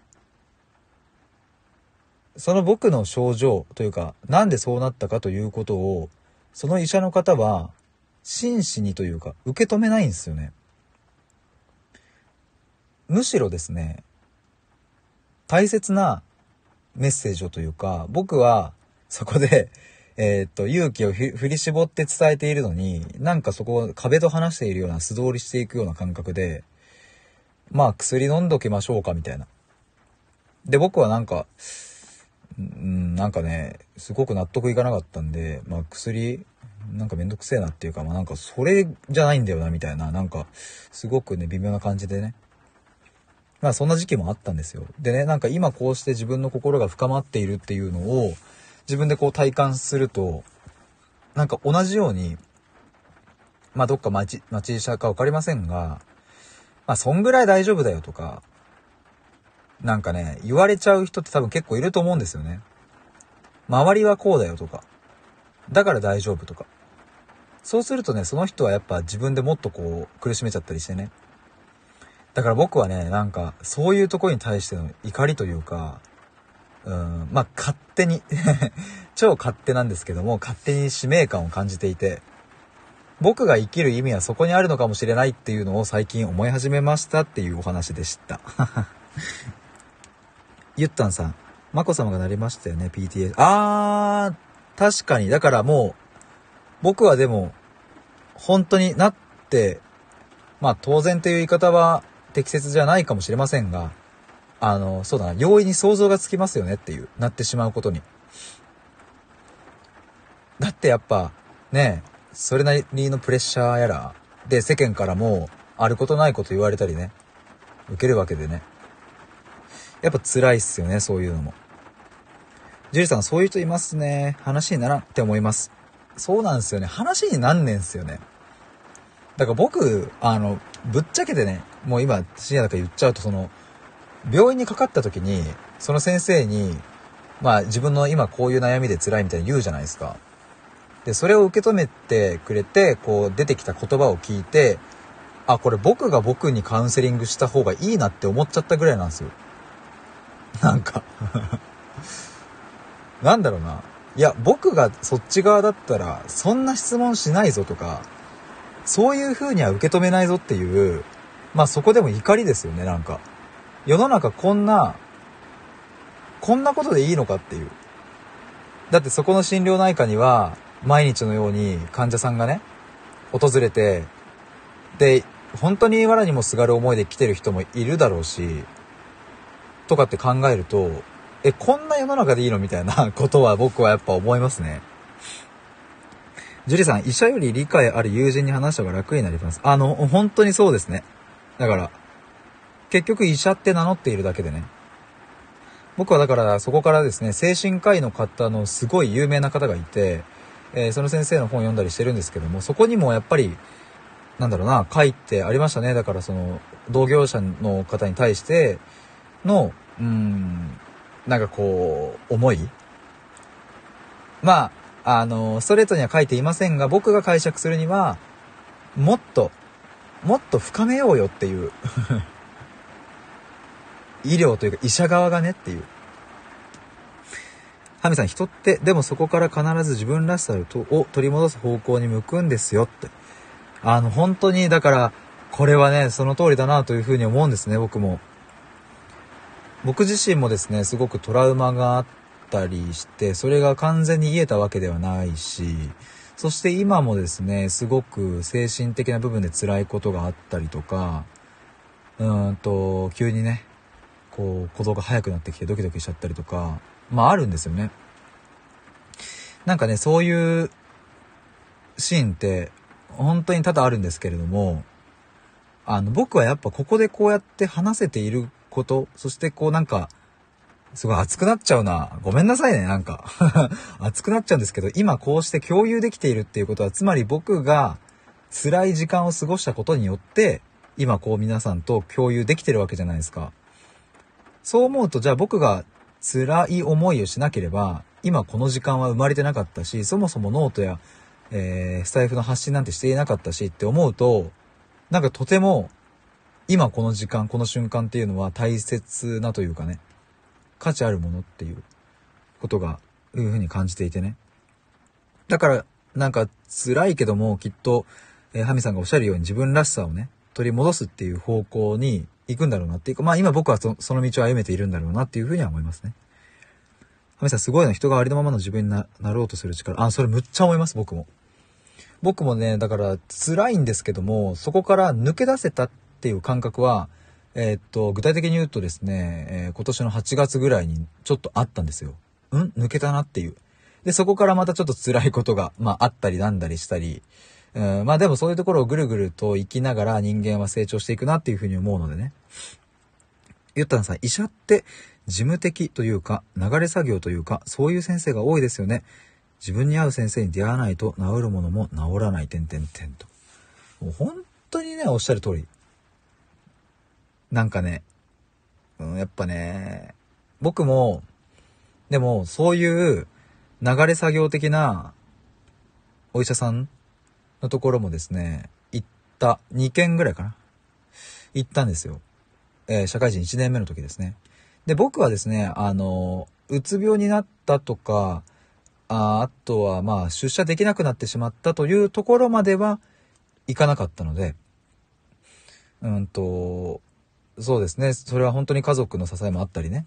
その僕の症状というか、なんでそうなったかということを、その医者の方は、真摯にというか、受け止めないんですよね。むしろですね、大切なメッセージをというか、僕はそこで、え、っと、勇気を振り絞って伝えているのに、なんかそこを壁と話しているような素通りしていくような感覚で、まあ薬飲んどきましょうかみたいな。で、僕はなんか、うん、なんかね、すごく納得いかなかったんで、まあ薬、なんかめんどくせえなっていうか、まあなんかそれじゃないんだよな、みたいな、なんか、すごくね、微妙な感じでね、まあそんな時期もあったんですよ。でね、なんか今こうして自分の心が深まっているっていうのを自分でこう体感すると、なんか同じように、まあどっか町、町医者かわかりませんが、まあそんぐらい大丈夫だよとか、なんかね、言われちゃう人って多分結構いると思うんですよね。周りはこうだよとか、だから大丈夫とか。そうするとね、その人はやっぱ自分でもっとこう苦しめちゃったりしてね。だから僕はね、なんか、そういうとこに対しての怒りというか、うん、まあ、勝手に 超勝手なんですけども、勝手に使命感を感じていて、僕が生きる意味はそこにあるのかもしれないっていうのを最近思い始めましたっていうお話でした。ゆったんさん、まこ様がなりましたよね、PTA。あー、確かに。だからもう、僕はでも、本当になって、まあ当然という言い方は適切じゃないかもしれませんが、あの、そうだな、容易に想像がつきますよねっていう、なってしまうことに。だってやっぱ、ねそれなりのプレッシャーやら、で、世間からも、あることないこと言われたりね、受けるわけでね。やっぱ辛いっすよね、そういうのも。ジュリさん、そういう人いますね。話にならんって思います。そうなんですよね。話になんねんすよね。だから僕、あの、ぶっちゃけてね、もう今、深夜だから言っちゃうと、その、病院にかかった時に、その先生に、まあ自分の今こういう悩みで辛いみたいに言うじゃないですか。で、それを受け止めてくれて、こう出てきた言葉を聞いて、あ、これ僕が僕にカウンセリングした方がいいなって思っちゃったぐらいなんですよ。なんかなんだろうな。いや、僕がそっち側だったら、そんな質問しないぞとか、そういう風には受け止めないぞっていう、まあそこでも怒りですよね、なんか。世の中こんな、こんなことでいいのかっていう。だってそこの心療内科には、毎日のように患者さんがね、訪れて、で、本当に藁にもすがる思いで来てる人もいるだろうし、とかって考えると、え、こんな世の中でいいのみたいな ことは僕はやっぱ思いますね。ジュリさん、医者より理解ある友人に話した方が楽になります。あの、本当にそうですね。だから、結局医者って名乗っているだけでね。僕はだからそこからですね、精神科医の方のすごい有名な方がいて、えー、その先生の本を読んだりしてるんですけども、そこにもやっぱり、なんだろうな、書いてありましたね。だからその、同業者の方に対しての、うん、なんかこう、思い？まあ、あの、ストレートには書いていませんが、僕が解釈するには、もっと、もっと深めようよっていう 医療というか医者側がねっていう。ハミさん、人って、でもそこから必ず自分らしさを取り戻す方向に向くんですよって。あの、本当に、だから、これはね、その通りだなというふうに思うんですね、僕も。僕自身もですね、すごくトラウマがあったりして、それが完全に癒えたわけではないし、そして今もですね、すごく精神的な部分で辛いことがあったりとか、うんと、急にね、こう、鼓動が速くなってきてドキドキしちゃったりとか、まああるんですよね。なんかね、そういうシーンって、本当に多々あるんですけれども、あの、僕はやっぱここでこうやって話せていること、そしてこうなんか、すごい熱くなっちゃうな。ごめんなさいね、なんか 熱くなっちゃうんですけど、今こうして共有できているっていうことは、つまり僕が辛い時間を過ごしたことによって、今こう皆さんと共有できてるわけじゃないですか。そう思うと、じゃあ僕が辛い思いをしなければ、今この時間は生まれてなかったし、そもそもノートや、えー、スタイフの発信なんてしていなかったしって思うと、なんかとても、今この時間、この瞬間っていうのは大切なというかね、価値あるものっていうことが、いうふうに感じていてね。だから、なんか辛いけども、きっと、えー、ハミさんがおっしゃるように自分らしさをね、取り戻すっていう方向に行くんだろうなっていうか、まあ今僕はその道を歩めているんだろうなっていうふうには思いますね。ハミさんすごいな、人がありのままの自分になろうとする力。あ、それむっちゃ思います、僕も。僕もね、だから辛いんですけども、そこから抜け出せたっていう感覚は、えー、っと、具体的に言うとですね、えー、今年の8月ぐらいにちょっとあったんですよ。ん？抜けたなっていう。で、そこからまたちょっと辛いことが、まあ、あったりなんだりしたり、うん、まあでもそういうところをぐるぐると生きながら人間は成長していくなっていうふうに思うのでね。ゆったんさ、医者って事務的というか、流れ作業というか、そういう先生が多いですよね。自分に合う先生に出会わないと治るものも治らない、点々点と。もう本当にね、おっしゃる通り。なんかね、うん、やっぱね、僕も、でも、そういう流れ作業的なお医者さんのところもですね、行った、2件ぐらいかな。行ったんですよ。えー、社会人1年目の時ですね。で、僕はですね、あの、うつ病になったとか、ああとはまあ出社できなくなってしまったというところまでは行かなかったので、うんと、そうですね、それは本当に家族の支えもあったりね、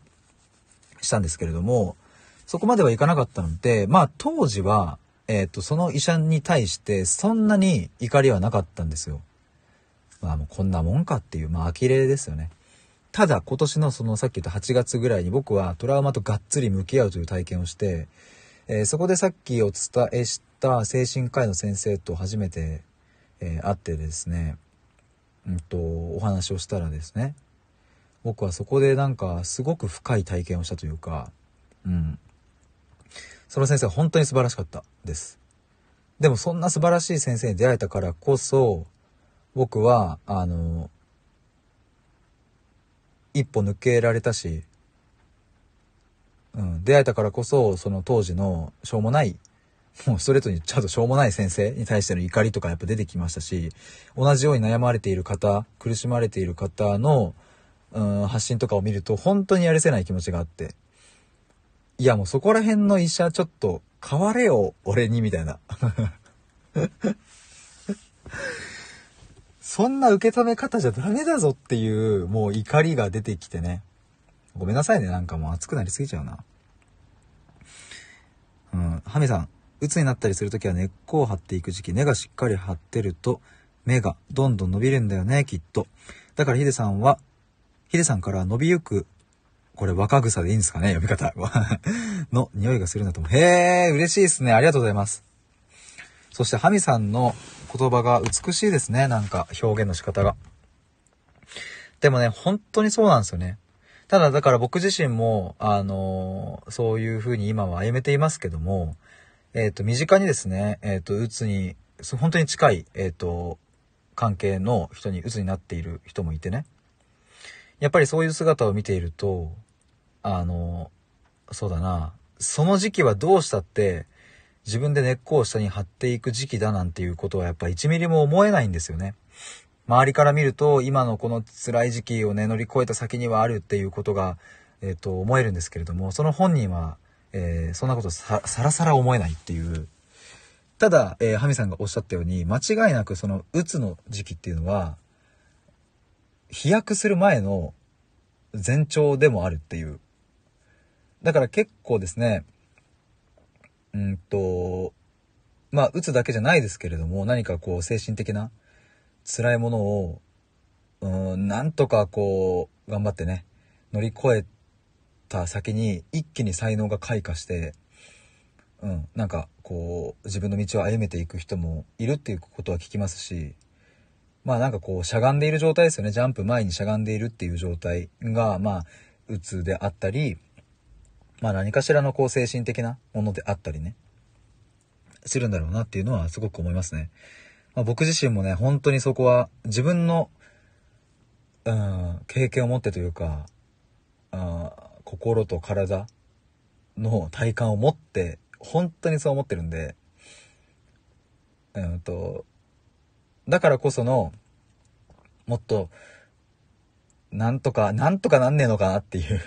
したんですけれども、そこまではいかなかったので、まあ当時は、えっ、ー、と、その医者に対してそんなに怒りはなかったんですよ。まあもうこんなもんかっていう、まあ呆れですよね。ただ今年のそのさっき言った8月ぐらいに僕はトラウマとがっつり向き合うという体験をして、えー、そこでさっきお伝えした精神科医の先生と初めて、えー、会ってですね、うんと、お話をしたらですね、僕はそこでなんかすごく深い体験をしたというか、うん。その先生は本当に素晴らしかったです。でもそんな素晴らしい先生に出会えたからこそ、僕は、あの、一歩抜けられたし、うん、出会えたからこそ、その当時のしょうもない、もうストレートにちゃうとしょうもない先生に対しての怒りとかやっぱ出てきましたし、同じように悩まれている方、苦しまれている方の、うん、発信とかを見ると本当にやるせない気持ちがあって、いやもうそこら辺の医者ちょっと変われよ、俺に、みたいな。そんな受け止め方じゃダメだぞっていう、もう怒りが出てきてね。ごめんなさいね、なんかもう熱くなりすぎちゃうな。うん、ハミさん、鬱になったりするときは根っこを張っていく時期、根がしっかり張ってると、目がどんどん伸びるんだよね、きっと。だからヒデさんは、ヒデさんから伸びゆく、これ若草でいいんですかね読み方。の匂いがするんだと思う。へえ、嬉しいですね。ありがとうございます。そしてハミさんの言葉が美しいですね。なんか表現の仕方が。でもね、本当にそうなんですよね。ただだから僕自身も、あのー、そういう風に今は歩めていますけども、えっ、ー、と、身近にですね、えっ、ー、と、うつに、本当に近い、えっ、と、関係の人にうつになっている人もいてね。やっぱりそういう姿を見ていると、あの、そうだな、その時期はどうしたって、自分で根っこを下に張っていく時期だなんていうことはやっぱ1ミリも思えないんですよね。周りから見ると今のこの辛い時期をね乗り越えた先にはあるっていうことが、えっ、と思えるんですけれどもその本人は、えー、そんなことさらさら思えないっていう。ただ、えー、ハミさんがおっしゃったように間違いなくそのうつの時期っていうのは飛躍する前の前兆でもあるっていう。だから結構ですねうんと、まあ、打つだけじゃないですけれども、何かこう、精神的な辛いものを、うん、なんとかこう、頑張ってね、乗り越えた先に一気に才能が開花して、うん、なんかこう、自分の道を歩めていく人もいるっていうことは聞きますし、まあなんかこう、しゃがんでいる状態ですよね。ジャンプ前にしゃがんでいるっていう状態が、まあ、うつであったり、まあ何かしらのこう精神的なものであったりね、するんだろうなっていうのはすごく思いますね。まあ、僕自身もね、本当にそこは自分の、うん、経験を持ってというか、あ心と体の体感を持って、本当にそう思ってるんで、うんと、だからこその、もっと、なんとか、なんとかなんねえのかなっていう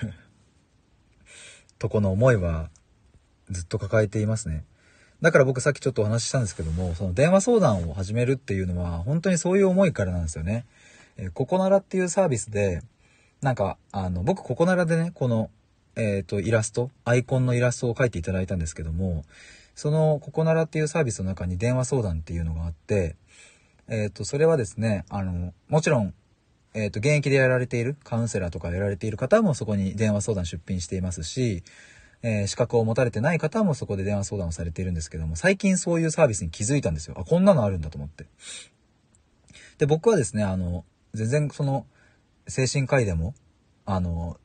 とこの思いはずっと抱えていますね。だから僕さっきちょっとお話ししたんですけども、その電話相談を始めるっていうのは本当にそういう思いからなんですよね。えー、ココナラっていうサービスで、なんか、あの、僕ココナラでね、この、えっ、ー、と、イラスト、アイコンのイラストを描いていただいたんですけども、そのココナラっていうサービスの中に電話相談っていうのがあって、えっ、ー、と、それはですね、あの、もちろん、えっ、ー、と、現役でやられている、カウンセラーとかやられている方もそこに電話相談出品していますし、えー、資格を持たれてない方もそこで電話相談をされているんですけども、最近そういうサービスに気づいたんですよ。あ、こんなのあるんだと思って。で、僕はですね、あの、全然その、精神科医でも、あの、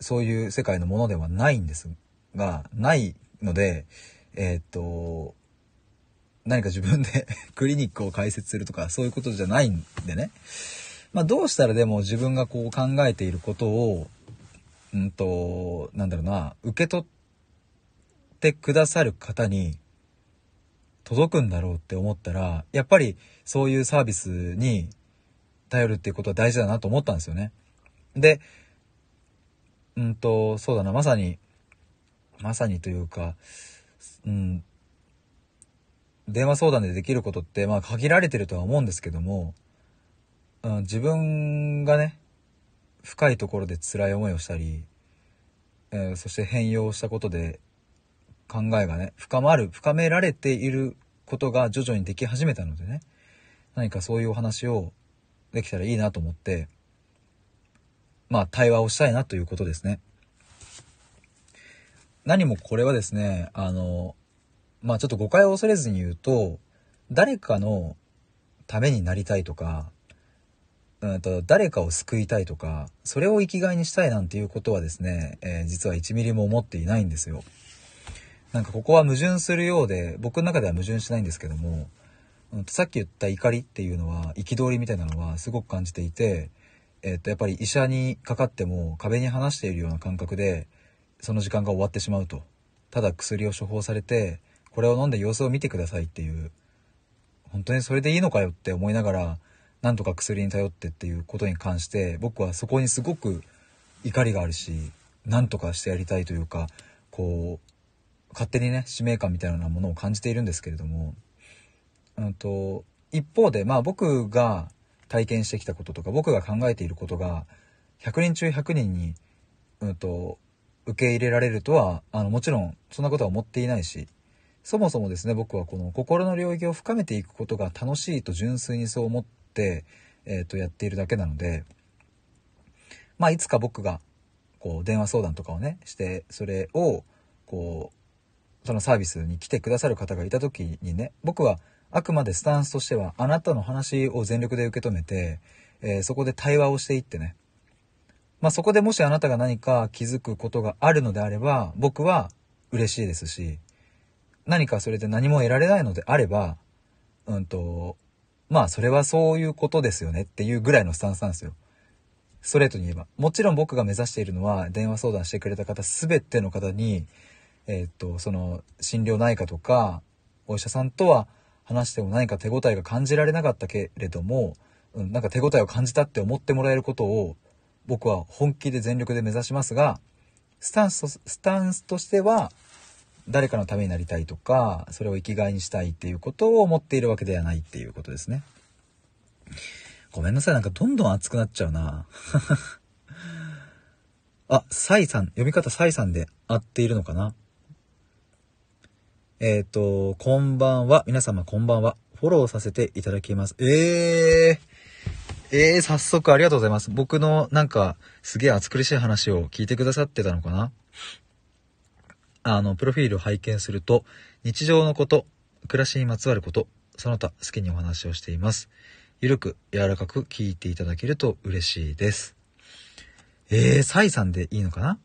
そういう世界のものではないんですが、ないので、えー、っと、何か自分で クリニックを開設するとかそういうことじゃないんでね。まあどうしたらでも自分がこう考えていることを、うんと、なんだろうな、受け取ってくださる方に届くんだろうって思ったら、やっぱりそういうサービスに頼るっていうことは大事だなと思ったんですよね。で、うんと、そうだな、まさに、まさにというか、うん、電話相談でできることって、まあ限られてるとは思うんですけども、うん、自分がね、深いところで辛い思いをしたり、えー、そして変容したことで考えがね、深まる、深められていることが徐々にでき始めたのでね、何かそういうお話をできたらいいなと思って、まあ対話をしたいなということですね。何もこれはですね、あの、まあちょっと誤解を恐れずに言うと、誰かのためになりたいとか、うんと誰かを救いたいとか、それを生きがいにしたいなんていうことはですね、えー、実は1ミリも思っていないんですよ。なんかここは矛盾するようで、僕の中では矛盾しないんですけども、さっき言った怒りっていうのは、憤りみたいなのはすごく感じていて、えっと、やっぱり医者にかかっても壁に話しているような感覚で、その時間が終わってしまうと。ただ薬を処方されて、これを飲んで様子を見てくださいっていう、本当にそれでいいのかよって思いながら、なんとか薬に頼ってっていうことに関して僕はそこにすごく怒りがあるしなんとかしてやりたいというかこう勝手にね使命感みたいなものを感じているんですけれども、うんと、一方でまあ僕が体験してきたこととか僕が考えていることが100人中100人に、うんと、受け入れられるとはあのもちろんそんなことは思っていないしそもそもですね僕はこの心の領域を深めていくことが楽しいと純粋にそう思って、えー、とやっているだけなのでまあいつか僕がこう電話相談とかをねしてそれをこうそのサービスに来てくださる方がいた時にね僕はあくまでスタンスとしてはあなたの話を全力で受け止めて、えー、そこで対話をしていってねまあ、そこでもしあなたが何か気づくことがあるのであれば僕は嬉しいですし何かそれで何も得られないのであればうんとまあそれはそういうことですよねっていうぐらいのスタンスなんですよ。ストレートに言えば。もちろん僕が目指しているのは電話相談してくれた方全ての方に、えー、っと、その心療内科とかお医者さんとは話しても何か手応えが感じられなかったけれども、うん、なんか手応えを感じたって思ってもらえることを僕は本気で全力で目指しますが、スタンスと、スタンスとしては、誰かのためになりたいとか、それを生きがいにしたいっていうことを思っているわけではないっていうことですね。ごめんなさい、なんかどんどん熱くなっちゃうな。あ、サイさん、読み方サイさんで合っているのかな？えっ、ー、と、こんばんは。皆様こんばんは。フォローさせていただきます。えー、えー、早速ありがとうございます。僕のなんか、すげえ暑苦しい話を聞いてくださってたのかな？あの、プロフィールを拝見すると、日常のこと、暮らしにまつわること、その他好きにお話をしています。ゆるく柔らかく聞いていただけると嬉しいです。えー、サイさんでいいのかな？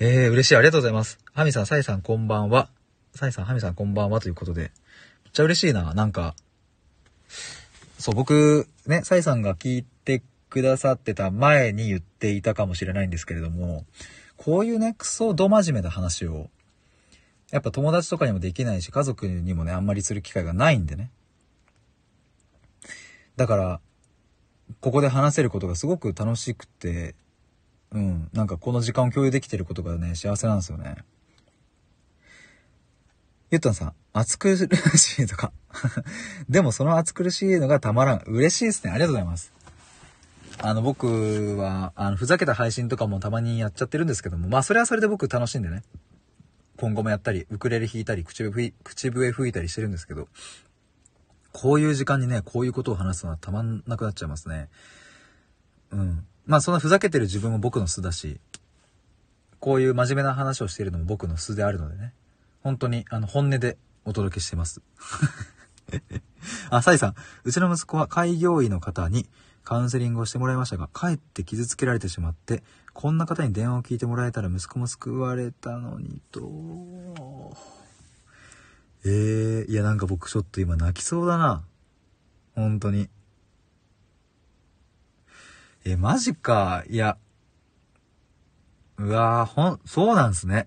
えー、嬉しい。ありがとうございます。ハミさん、サイさんこんばんは。サイさん、ハミさんこんばんはということで。めっちゃ嬉しいな。なんか、そう、僕、ね、サイさんが聞いてくださってた前に言っていたかもしれないんですけれども、こういうね、クソど真面目な話をやっぱ友達とかにもできないし、家族にもね、あんまりする機会がないんでね。だから、ここで話せることがすごく楽しくて、うん、なんかこの時間を共有できてることがね、幸せなんですよね。ゆったんさん、暑苦しいとか でもその暑苦しいのがたまらん。嬉しいですね。ありがとうございます。あの、僕は、あの、ふざけた配信とかもたまにやっちゃってるんですけども、まあ、それはそれで僕楽しんでね。今後もやったり、ウクレレ弾いたり、口笛口笛吹いたりしてるんですけど、こういう時間にね、こういうことを話すのはたまんなくなっちゃいますね。うん。まあそんなふざけてる自分も僕の素だし、こういう真面目な話をしているのも僕の素であるのでね。本当に、あの、本音でお届けしてます。あ、サイさん、うちの息子は開業医の方に、カウンセリングをしてもらいましたが、かえって傷つけられてしまって、こんな方に電話を聞いてもらえたら息子も救われたのにと。えー、いやなんか僕ちょっと今泣きそうだな。本当に。え、マジか。いや。うわー、ほん、そうなんすね。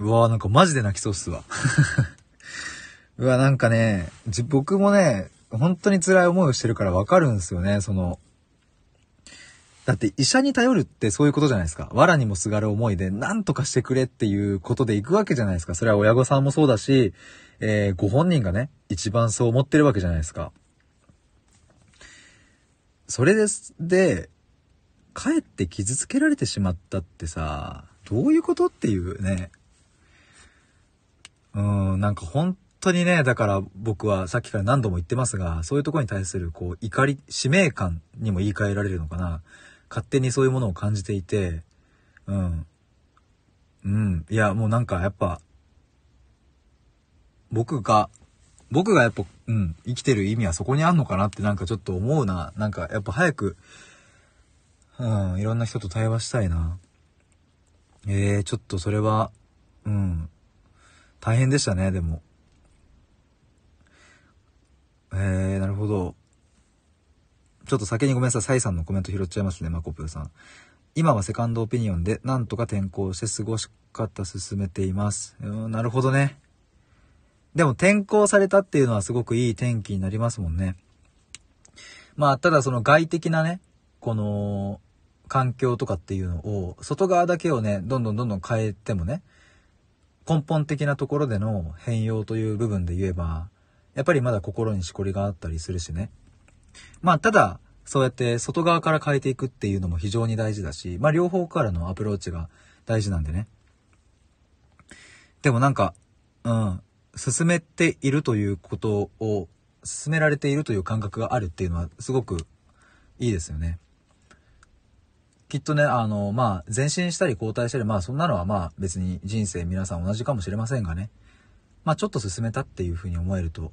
うわーなんかマジで泣きそうっすわ。うわ、なんかね、僕もね、本当に辛い思いをしてるからわかるんですよね、その。だって医者に頼るってそういうことじゃないですか。藁にもすがる思いで何とかしてくれっていうことで行くわけじゃないですか。それは親御さんもそうだし、えー、ご本人がね、一番そう思ってるわけじゃないですか。それです、で、かえって傷つけられてしまったってさ、どういうことっていうね。うん、なんか本当にね、だから僕はさっきから何度も言ってますが、そういうとこに対するこう怒り、使命感にも言い換えられるのかな。勝手にそういうものを感じていて、うん。うん。いや、もうなんかやっぱ、僕が、僕がやっぱ、うん、生きてる意味はそこにあんのかなってなんかちょっと思うな。なんかやっぱ早く、うん、いろんな人と対話したいな。えー、ちょっとそれは、うん、大変でしたね、でも。えー、なるほど。ちょっと先にごめんなさい。サイさんのコメント拾っちゃいますね、マコプーさん。今はセカンドオピニオンで、なんとか転校して過ごし方進めています。うん、なるほどね。でも転校されたっていうのはすごくいい天気になりますもんね。まあ、ただその外的なね、この、環境とかっていうのを、外側だけをね、どんどんどんどん変えてもね、根本的なところでの変容という部分で言えば、やっぱりまだ心にしこりがあったりするしね。まあ、ただ、そうやって外側から変えていくっていうのも非常に大事だし、まあ、両方からのアプローチが大事なんでね。でもなんか、うん、進めているということを、進められているという感覚があるっていうのはすごくいいですよね。きっとね、あの、まあ、前進したり後退したり、まあ、そんなのはまあ、別に人生皆さん同じかもしれませんがね。まあ、ちょっと進めたっていうふうに思えると、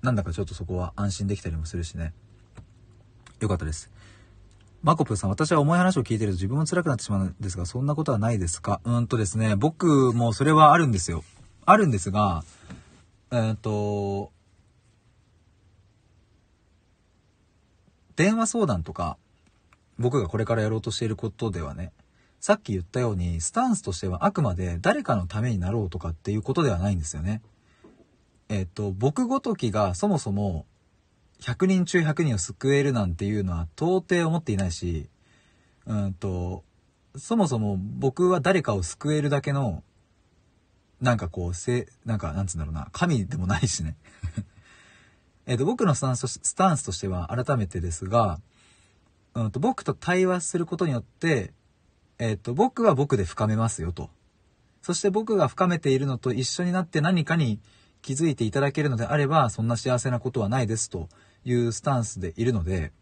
なんだかちょっとそこは安心できたりもするしね。よかったです。マコプさん、私は重い話を聞いてると自分も辛くなってしまうんですが、そんなことはないですか？うんとですね、僕もそれはあるんですよ。あるんですが、えっ、と、電話相談とか、僕がこれからやろうとしていることではね、さっき言ったように、スタンスとしてはあくまで誰かのためになろうとかっていうことではないんですよね。えっ、と、僕ごときがそもそも100人中100人を救えるなんていうのは到底思っていないし、うんと、そもそも僕は誰かを救えるだけの、なんかこう、せ、なんか、なんつうんだろうな、神でもないしね。えっと、僕のスタンスとしては改めてですが、うんと、僕と対話することによって、えっと、僕は僕で深めますよと。そして僕が深めているのと一緒になって何かに気づいていただけるのであれば、そんな幸せなことはないですというスタンスでいるので、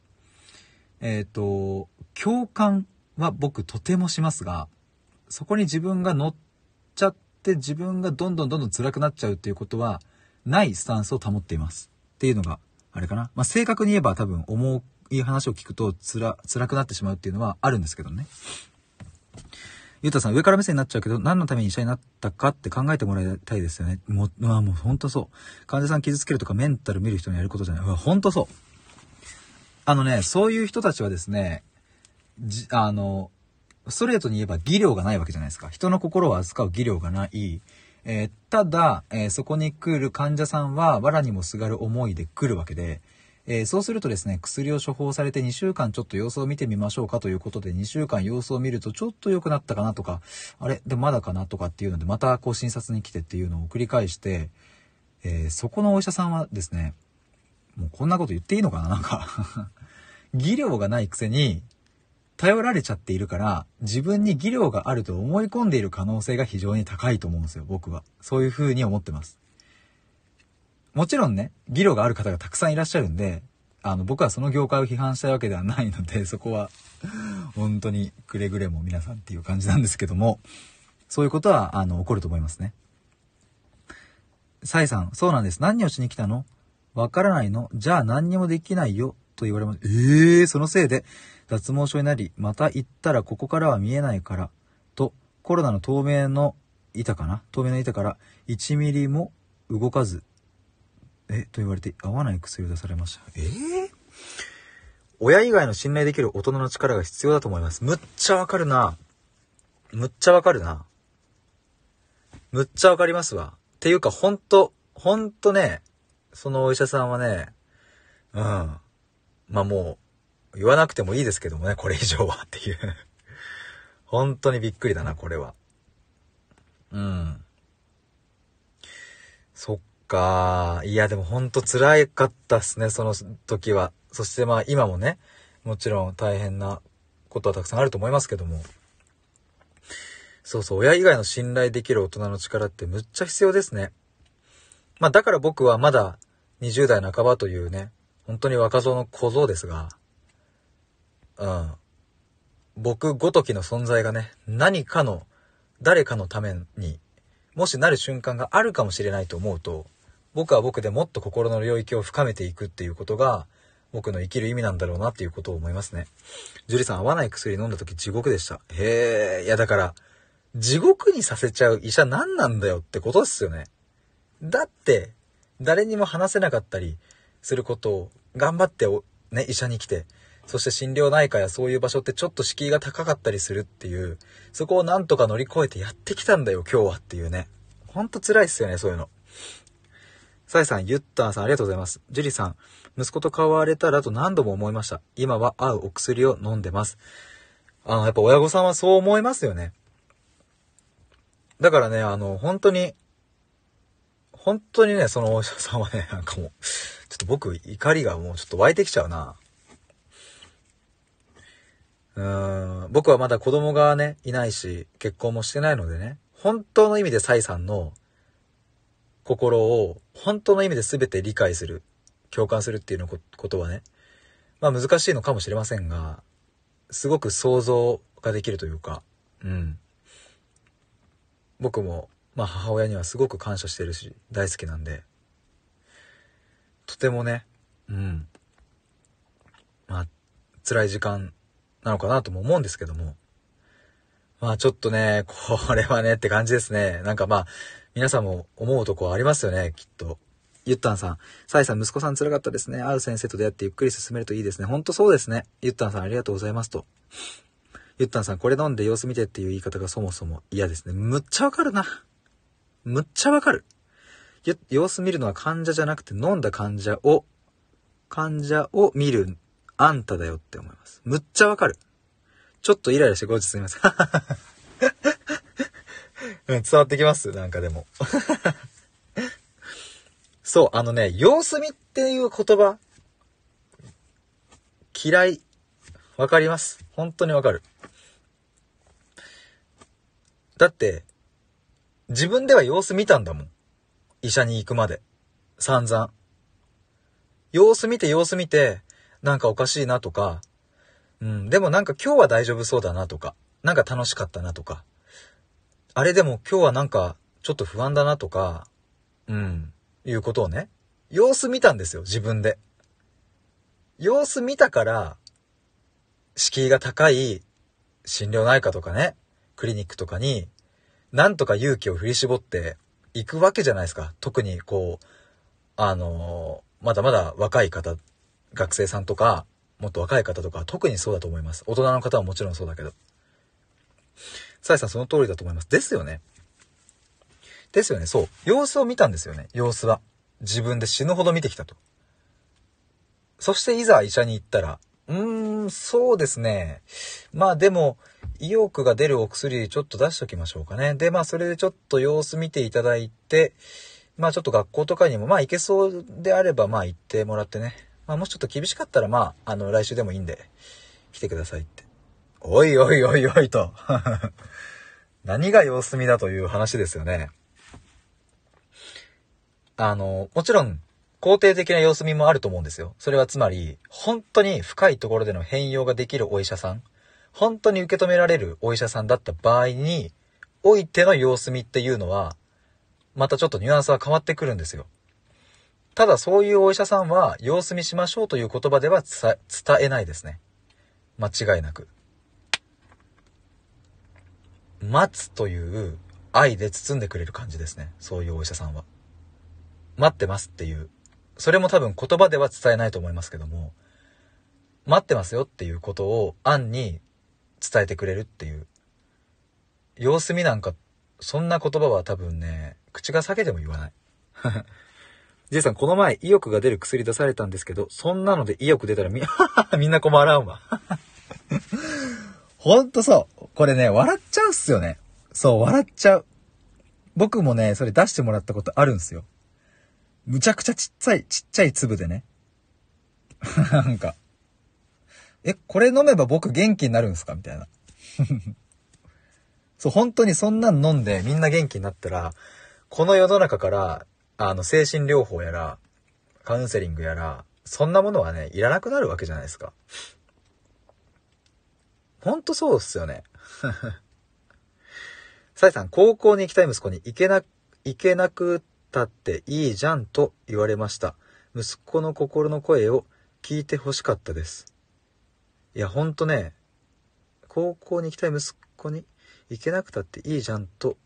えっ、ー、と、共感は僕とてもしますが、そこに自分が乗っちゃって自分がどんどんどんどん辛くなっちゃうっていうことはないスタンスを保っています。っていうのが、あれかな。まあ、正確に言えば多分重いう話を聞くと辛、辛くなってしまうっていうのはあるんですけどね。ゆうたさん、上から目線になっちゃうけど、何のために医者になったかって考えてもらいたいですよね。もう、まあもうほんとそう。患者さん傷つけるとかメンタル見る人にやることじゃない。うわ、ほんとそう。あのね、そういう人たちはですね、じ、あの、ストレートに言えば技量がないわけじゃないですか。人の心を扱う技量がない。えー、ただ、えー、そこに来る患者さんは、藁にもすがる思いで来るわけで、えー、そうするとですね、薬を処方されて2週間ちょっと様子を見てみましょうかということで、2週間様子を見るとちょっと良くなったかなとか、あれでまだかなとかっていうので、またこう診察に来てっていうのを繰り返して、えー、そこのお医者さんはですね、もうこんなこと言っていいのかななんか 技量がないくせに、頼られちゃっているから、自分に技量があると思い込んでいる可能性が非常に高いと思うんですよ、僕は。そういう風に思ってます。もちろんね、技量がある方がたくさんいらっしゃるんで、あの、僕はその業界を批判したいわけではないので、そこは、本当にくれぐれも皆さんっていう感じなんですけども、そういうことは、あの、起こると思いますね。サイさん、そうなんです。何をしに来たの？わからないのじゃあ何にもできないよ。と言われます。ええー、そのせいで、脱毛症になり、また行ったらここからは見えないから、と、コロナの透明の板かな？透明の板から1ミリも動かず、え、と言われて合わない薬を出されました。えー、親以外の信頼できる大人の力が必要だと思います。むっちゃわかるな。むっちゃわかるな。むっちゃわかりますわ。っていうか、ほんと、ほんとね、そのお医者さんはね、うん。まあもう、言わなくてもいいですけどもね、これ以上はっていう本当にびっくりだな、これは。うん。そっか。いや、でもほんと辛かったっすね、その時は。そしてまあ今もね、もちろん大変なことはたくさんあると思いますけども。そうそう、親以外の信頼できる大人の力ってむっちゃ必要ですね。まあだから僕はまだ20代半ばというね、本当に若造の小僧ですが、うん。僕ごときの存在がね、何かの、誰かのために、もしなる瞬間があるかもしれないと思うと、僕は僕でもっと心の領域を深めていくっていうことが、僕の生きる意味なんだろうなっていうことを思いますね。樹里さん、合わない薬飲んだ時地獄でした。へえ、いやだから、地獄にさせちゃう医者何なんだよってことですよね。だって、誰にも話せなかったりすることを頑張ってね、医者に来て、そして心療内科やそういう場所ってちょっと敷居が高かったりするっていう、そこをなんとか乗り越えてやってきたんだよ、今日はっていうね。ほんと辛いっすよね、そういうの。サイさん、ユッターさん、ありがとうございます。ジュリさん、息子と変われたらと何度も思いました。今は合うお薬を飲んでます。あの、やっぱ親御さんはそう思いますよね。だからね、あの、本当に、本当にね、そのお医者さんはね、なんかもう、ちょっと僕、怒りがもうちょっと湧いてきちゃうな。うーん、僕はまだ子供がね、いないし、結婚もしてないのでね、本当の意味でサイさんの心を本当の意味で全て理解する、共感するっていうのことはね、まあ難しいのかもしれませんが、すごく想像ができるというか、うん。僕も、まあ母親にはすごく感謝してるし、大好きなんで、とてもね、うん。まあ、辛い時間なのかなとも思うんですけども。まあちょっとね、これはねって感じですね。なんかまあ、皆さんも思うとこありますよね、きっと。ゆったんさん。サイさん、息子さん辛かったですね。会う先生と出会ってゆっくり進めるといいですね。ほんとそうですね。ゆったんさん、ありがとうございますと。ゆったんさん、これ飲んで様子見てっていう言い方がそもそも嫌ですね。むっちゃわかるな。むっちゃわかる。様子見るのは患者じゃなくて飲んだ患者を、患者を見るあんただよって思います。むっちゃわかる。ちょっとイライラしてごちすみません。うん、伝わってきます？なんかでも。そう、あのね、様子見っていう言葉、嫌い。わかります？本当にわかる。だって、自分では様子見たんだもん。医者に行くまで。散々。様子見て様子見て、なんかおかしいなとか、うん、でもなんか今日は大丈夫そうだなとか、なんか楽しかったなとか、あれでも今日はなんかちょっと不安だなとか、うん、いうことをね、様子見たんですよ、自分で。様子見たから、敷居が高い心療内科とかね、クリニックとかに、なんとか勇気を振り絞って行くわけじゃないですか。特にこう、あのー、まだまだ若い方学生さんとか、もっと若い方とか、特にそうだと思います。大人の方はもちろんそうだけど。サイさんその通りだと思います。ですよね。ですよね。そう。様子を見たんですよね。様子は。自分で死ぬほど見てきたと。そしていざ医者に行ったら、うーん、そうですね。まあでも、意欲が出るお薬ちょっと出しときましょうかね。で、まあそれでちょっと様子見ていただいて、まあちょっと学校とかにもまあ行けそうであればまあ行ってもらってね。まあ、もしちょっと厳しかったら、まあ、あの、来週でもいいんで、来てくださいって。おいおいおいおいと。何が様子見だという話ですよね。あの、もちろん、肯定的な様子見もあると思うんですよ。それはつまり、本当に深いところでの変容ができるお医者さん、本当に受け止められるお医者さんだった場合に、おいての様子見っていうのは、またちょっとニュアンスは変わってくるんですよ。ただそういうお医者さんは、様子見しましょうという言葉では伝えないですね。間違いなく。待つという愛で包んでくれる感じですね。そういうお医者さんは。待ってますっていう。それも多分言葉では伝えないと思いますけども、待ってますよっていうことを暗に伝えてくれるっていう。様子見なんか、そんな言葉は多分ね、口が裂けても言わない。じいさん、この前、意欲が出る薬出されたんですけど、そんなので意欲出たらみ、みんな困らんわ。ほんとそう。これね、笑っちゃうっすよね。そう、笑っちゃう。僕もね、それ出してもらったことあるんすよ。むちゃくちゃちっちゃい、ちっちゃい粒でね。なんか、え、これ飲めば僕元気になるんすか？みたいな。そう、本当にそんなん飲んでみんな元気になったら、この世の中から、あの、精神療法やら、カウンセリングやら、そんなものはね、いらなくなるわけじゃないですか。ほんとそうっすよね。サイさん、高校に行きたい息子に行けな、行けなくたっていいじゃんと言われました。息子の心の声を聞いて欲しかったです。いや、ほんとね、高校に行きたい息子に行けなくたっていいじゃんと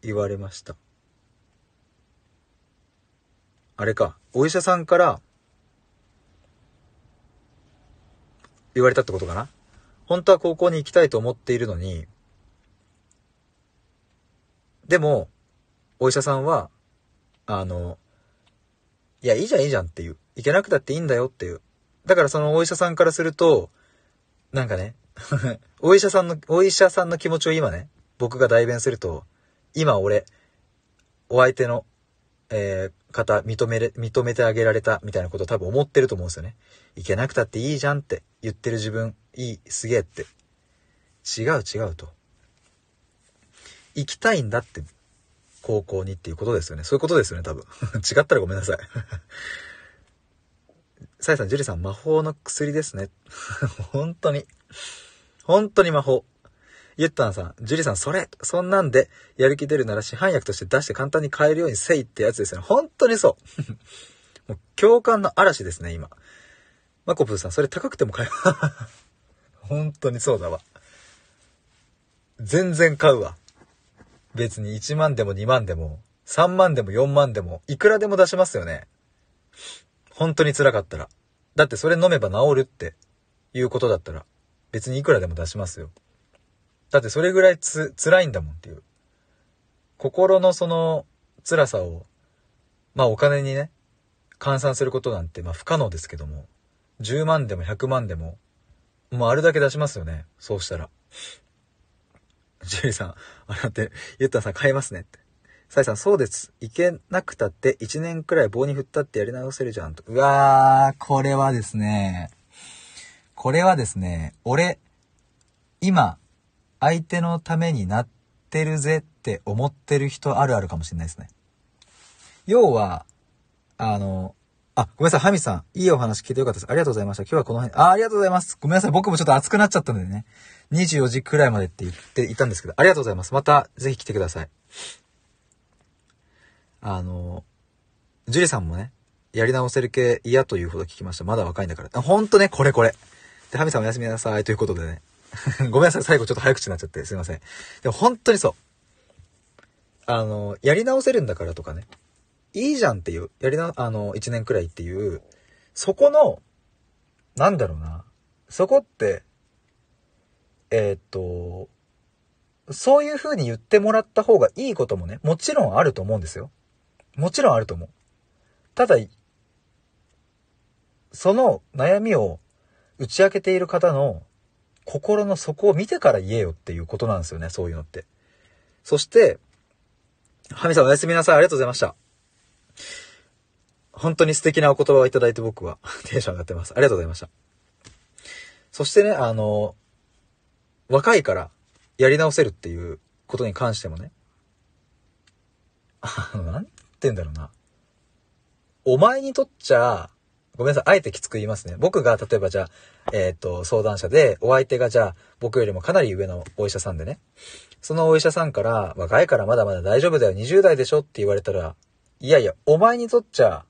言われました。あれか、お医者さんから言われたってことかな？本当は高校に行きたいと思っているのに、でも、お医者さんは、あの、いや、いいじゃんいいじゃんっていう。行けなくたっていいんだよっていう。だからそのお医者さんからすると、なんかね、お医者さんの、お医者さんの気持ちを今ね、僕が代弁すると、今俺、お相手の、えー、方、認めれ、認めてあげられたみたいなこと多分思ってると思うんですよね。行けなくたっていいじゃんって言ってる自分、いい、すげえって。違う違うと。行きたいんだって、高校にっていうことですよね。そういうことですよね、多分。違ったらごめんなさい。さやさん、ジュリさん、魔法の薬ですね。本当に。本当に魔法。ゆったんさん、ジュリさん、それ、そんなんで、やる気出るなら市販薬として出して簡単に買えるようにせいってやつですよね。本当にそう。もう共感の嵐ですね、今。マコプーさん、それ高くても買える。本当にそうだわ。全然買うわ。別に1万でも2万でも、3万でも4万でも、いくらでも出しますよね。本当に辛かったら。だってそれ飲めば治るっていうことだったら、別にいくらでも出しますよ。だってそれぐらいつ、辛いんだもんっていう。心のその辛さを、まあお金にね、換算することなんてまあ不可能ですけども、10万でも100万でも、もうあるだけ出しますよね。そうしたら。ジュリーさん、あなって、ゆったさん買いますねって。サイさん、そうです。いけなくたって1年くらい棒に振ったってやり直せるじゃんと。うわー、これはですね、これはですね、俺、今、相手のためになってるぜって思ってる人あるあるかもしれないですね。要は、あの、あ、ごめんなさい、ハミさん。いいお話聞いてよかったです。ありがとうございました。今日はこの辺、あ、ありがとうございます。ごめんなさい、僕もちょっと熱くなっちゃったのでね。24時くらいまでって言っていたんですけど、ありがとうございます。また、ぜひ来てください。あの、ジュリさんもね、やり直せる系嫌というほど聞きました。まだ若いんだから。ほんとね、これこれ。で、ハミさんおやすみなさい。ということでね。ごめんなさい、最後ちょっと早口になっちゃって、すいません。でも本当にそう。あの、やり直せるんだからとかね。いいじゃんっていう、やりな、あの、1年くらいっていう、そこの、なんだろうな。そこって、えー、っと、そういう風に言ってもらった方がいいこともね、もちろんあると思うんですよ。もちろんあると思う。ただ、その悩みを打ち明けている方の心の底を見てから言えよっていうことなんですよね、そういうのって。そして、ハミさんおやすみなさい。ありがとうございました。本当に素敵なお言葉をいただいて僕は テンション上がってます。ありがとうございました。そしてね、あの、若いからやり直せるっていうことに関してもね、あの、なんて言うんだろうな。お前にとっちゃ、ごめんなさい、あえてきつく言いますね。僕が、例えばじゃあ、えっ、と、相談者で、お相手がじゃあ、僕よりもかなり上のお医者さんでね。そのお医者さんから、若いからまだまだ大丈夫だよ、20代でしょって言われたら、いやいや、お前にとっちゃ、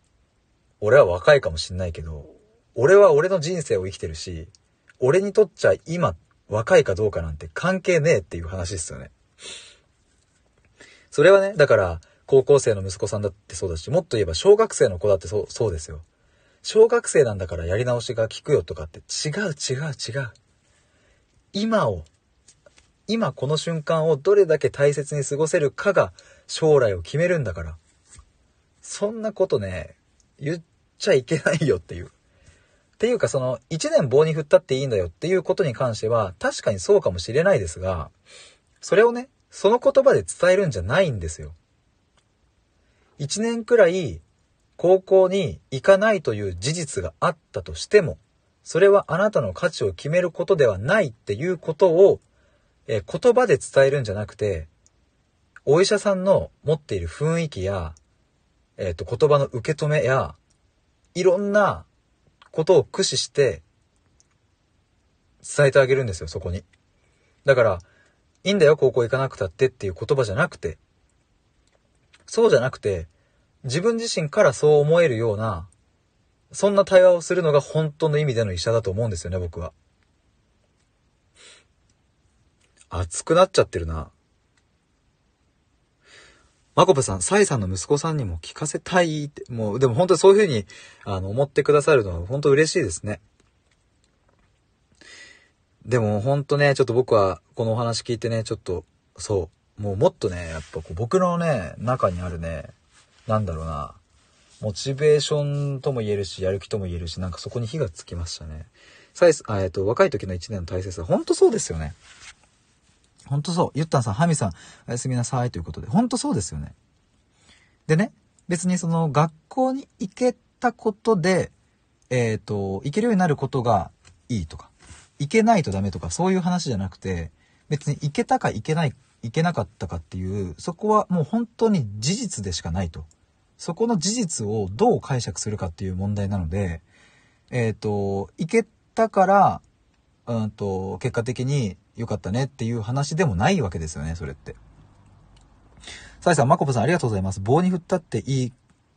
俺は若いかもしんないけど、俺は俺の人生を生きてるし、俺にとっちゃ今若いかどうかなんて関係ねえっていう話ですよね。それはね、だから、高校生の息子さんだってそうだし、もっと言えば小学生の子だってそう、そうですよ。小学生なんだからやり直しが効くよとかって違う違う違う。今を、今この瞬間をどれだけ大切に過ごせるかが将来を決めるんだから。そんなことね、言っちゃいけないよっていう。っていうかその、一年棒に振ったっていいんだよっていうことに関しては、確かにそうかもしれないですが、それをね、その言葉で伝えるんじゃないんですよ。一年くらい高校に行かないという事実があったとしても、それはあなたの価値を決めることではないっていうことを、え言葉で伝えるんじゃなくて、お医者さんの持っている雰囲気や、えっ、ー、と、言葉の受け止めや、いろんなことを駆使して伝えてあげるんですよ、そこに。だから、いいんだよ、高校行かなくたってっていう言葉じゃなくて、そうじゃなくて、自分自身からそう思えるような、そんな対話をするのが本当の意味での医者だと思うんですよね、僕は。熱くなっちゃってるな。マコプさん、サイさんの息子さんにも聞かせたいって、もう、でも本当にそういうふうに、あの、思ってくださるのは本当嬉しいですね。でも本当ね、ちょっと僕はこのお話聞いてね、ちょっと、そう、もうもっとね、やっぱこう僕のね、中にあるね、なんだろうな、モチベーションとも言えるし、やる気とも言えるし、なんかそこに火がつきましたね。サイス、えっ、と、若い時の1年の大切さ、本当そうですよね。ほんとそう。ゆったんさん、ハミさん、おやすみなさいということで、ほんとそうですよね。でね、別にその学校に行けたことで、えっ、ー、と、行けるようになることがいいとか、行けないとダメとか、そういう話じゃなくて、別に行けたか行けない、行けなかったかっていう、そこはもう本当に事実でしかないと。そこの事実をどう解釈するかっていう問題なので、えっ、ー、と、行けたから、うんと、結果的に良かったねっていう話でもないわけですよね、それって。サイさん、マコポさんありがとうございます。棒に振ったっていい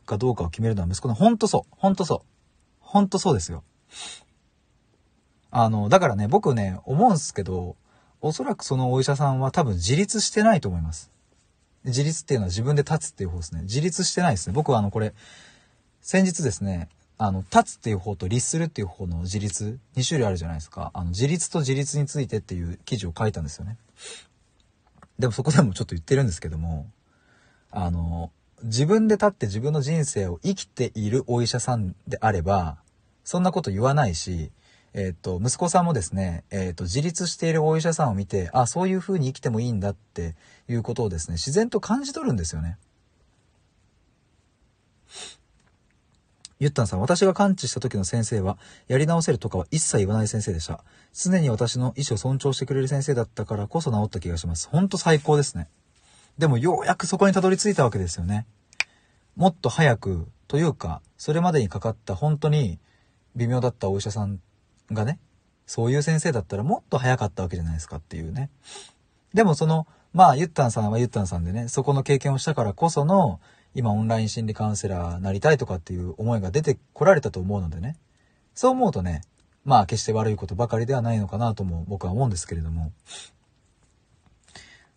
かどうかを決めるのは息子の、ほんとそう。ほんとそう。ほんとそうですよ。あの、だからね、僕ね、思うんすけど、おそらくそのお医者さんは多分自立してないと思います。自立っていうのは自分で立つっていう方ですね。自立してないですね。僕はあの、これ、先日ですね、あの、立つっていう方と立するっていう方の自立、2種類あるじゃないですか。あの、自立と自立についてっていう記事を書いたんですよね。でもそこでもちょっと言ってるんですけども、あの、自分で立って自分の人生を生きているお医者さんであれば、そんなこと言わないし、えっ、ー、と、息子さんもですね、えっ、ー、と、自立しているお医者さんを見て、あ、そういう風に生きてもいいんだっていうことをですね、自然と感じ取るんですよね。ゆったんさん、私が感知した時の先生は、やり直せるとかは一切言わない先生でした。常に私の意思を尊重してくれる先生だったからこそ治った気がします。ほんと最高ですね。でもようやくそこにたどり着いたわけですよね。もっと早く、というか、それまでにかかった本当に微妙だったお医者さんがね、そういう先生だったらもっと早かったわけじゃないですかっていうね。でもその、まあ、ゆったんさんはゆったんさんでね、そこの経験をしたからこその、今オンライン心理カウンセラーなりたいとかっていう思いが出てこられたと思うのでね。そう思うとね、まあ決して悪いことばかりではないのかなとも僕は思うんですけれども。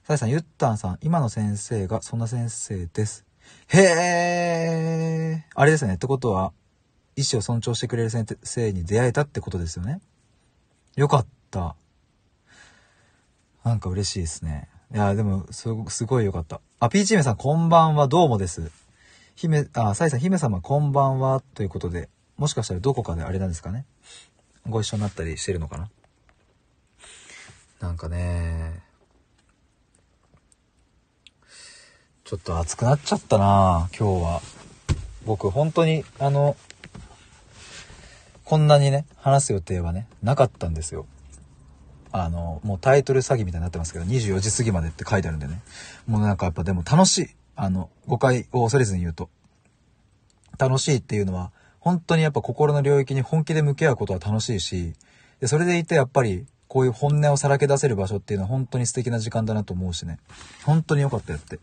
さやさん、ゆったんさん、今の先生がそんな先生です。へえ、あれですね。ってことは、意思を尊重してくれる先生に出会えたってことですよね。よかった。なんか嬉しいですね。いや、でも、すご、すごいよかった。あ、ピーチ姫さん、こんばんは、どうもです。姫、あ、サイさん、姫様、こんばんは、ということで、もしかしたらどこかであれなんですかね。ご一緒になったりしてるのかな。なんかね、ちょっと熱くなっちゃったな今日は。僕、本当に、あの、こんなにね、話す予定はね、なかったんですよ。あの、もうタイトル詐欺みたいになってますけど、24時過ぎまでって書いてあるんでね。もうなんかやっぱでも楽しい。あの、誤解を恐れずに言うと。楽しいっていうのは、本当にやっぱ心の領域に本気で向き合うことは楽しいし、で、それでいてやっぱり、こういう本音をさらけ出せる場所っていうのは本当に素敵な時間だなと思うしね。本当に良かったよって。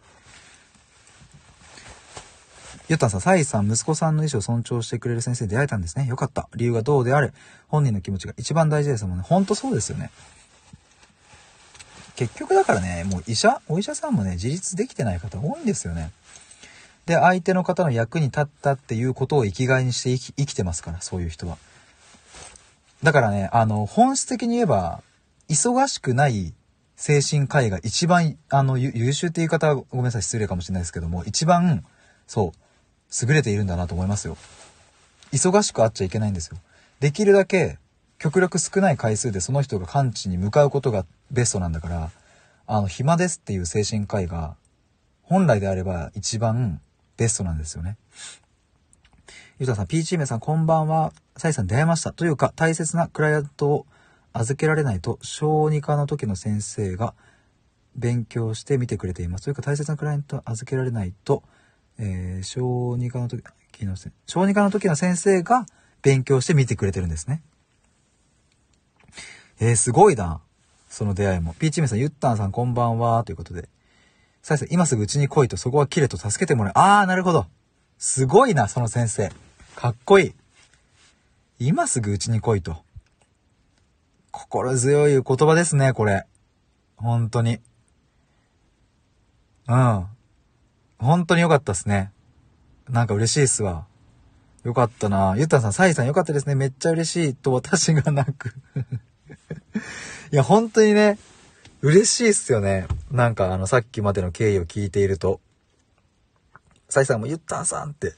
ゆったさん、サイさん、息子さんの意思を尊重してくれる先生に出会えたんですね。よかった。理由がどうであれ、本人の気持ちが一番大事ですもんね。ほんとそうですよね。結局だからね、もう医者、お医者さんもね、自立できてない方多いんですよね。で、相手の方の役に立ったっていうことを生きがいにして生き生きてますから、そういう人は。だからね、あの、本質的に言えば、忙しくない精神科医が一番、あの、優秀って言い方はごめんなさい、失礼かもしれないですけども、一番、そう、優れているんだなと思いますよ。忙しくあっちゃいけないんですよ。できるだけ極力少ない回数でその人が完治に向かうことがベストなんだから、あの、暇ですっていう精神科医が、本来であれば一番ベストなんですよね。ゆうたさん、ピーチーメさん、こんばんは。サイさん出会いました。というか、大切なクライアントを預けられないと、小児科の時の先生が勉強して見てくれています。というか、大切なクライアントを預けられないと、えー、小児科の時の、小児科の時の先生が勉強して見てくれてるんですね。えー、すごいな。その出会いも。ピーチメさん、ゆったんさんこんばんは。ということで。さいさん、今すぐうちに来いと、そこは切れと助けてもらえ。あー、なるほど。すごいな、その先生。かっこいい。今すぐうちに来いと。心強い言葉ですね、これ。本当に。うん。本当に良かったっすね。なんか嬉しいっすわ。よかったなゆったさん、サイさんよかったですね。めっちゃ嬉しい。と私が泣く。いや、本当にね、嬉しいっすよね。なんかあの、さっきまでの経緯を聞いていると。サイさんも言ったんさんって。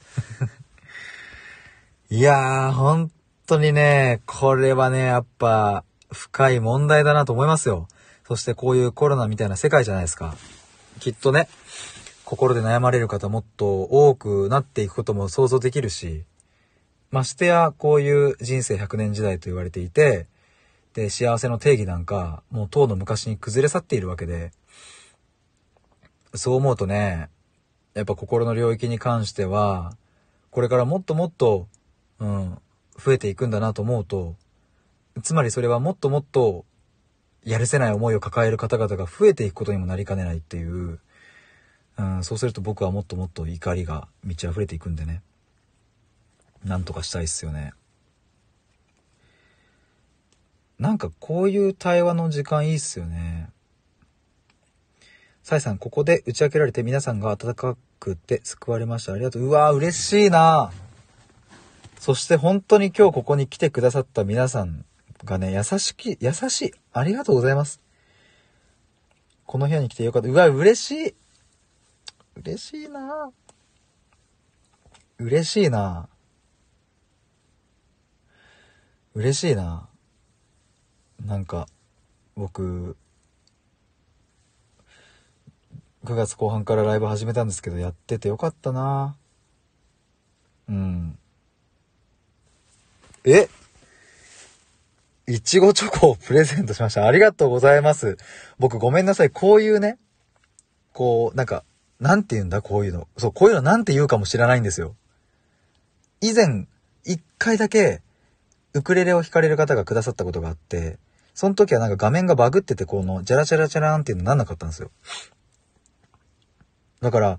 いやー、本当にね、これはね、やっぱ、深い問題だなと思いますよ。そしてこういうコロナみたいな世界じゃないですか。きっとね、心で悩まれる方もっと多くなっていくことも想像できるし、ましてやこういう人生100年時代と言われていて、で、幸せの定義なんか、もう当の昔に崩れ去っているわけで、そう思うとね、やっぱ心の領域に関しては、これからもっともっと、うん、増えていくんだなと思うと、つまりそれはもっともっと、やるせない思いを抱える方々が増えていくことにもなりかねないっていう、うん、そうすると僕はもっともっと怒りが満ち溢れていくんでね。なんとかしたいっすよね。なんかこういう対話の時間いいっすよね。サイさん、ここで打ち明けられて皆さんが温かくて救われました。ありがとう。うわー嬉しいなそして本当に今日ここに来てくださった皆さんがね、優しき、優しい。ありがとうございます。この部屋に来てよかった。うわ、嬉しい。嬉しいな嬉しいな嬉しいななんか、僕、9月後半からライブ始めたんですけど、やっててよかったなうん。え？いちごチョコをプレゼントしました。ありがとうございます。僕ごめんなさい。こういうね、こう、なんか、なんて言うんだ、こういうの。そう、こういうのなんて言うかも知らないんですよ。以前、一回だけ、ウクレレを弾かれる方がくださったことがあって、その時はなんか画面がバグってて、この、ジャラチャラチャラーンっていうのなんなかったんですよ。だから、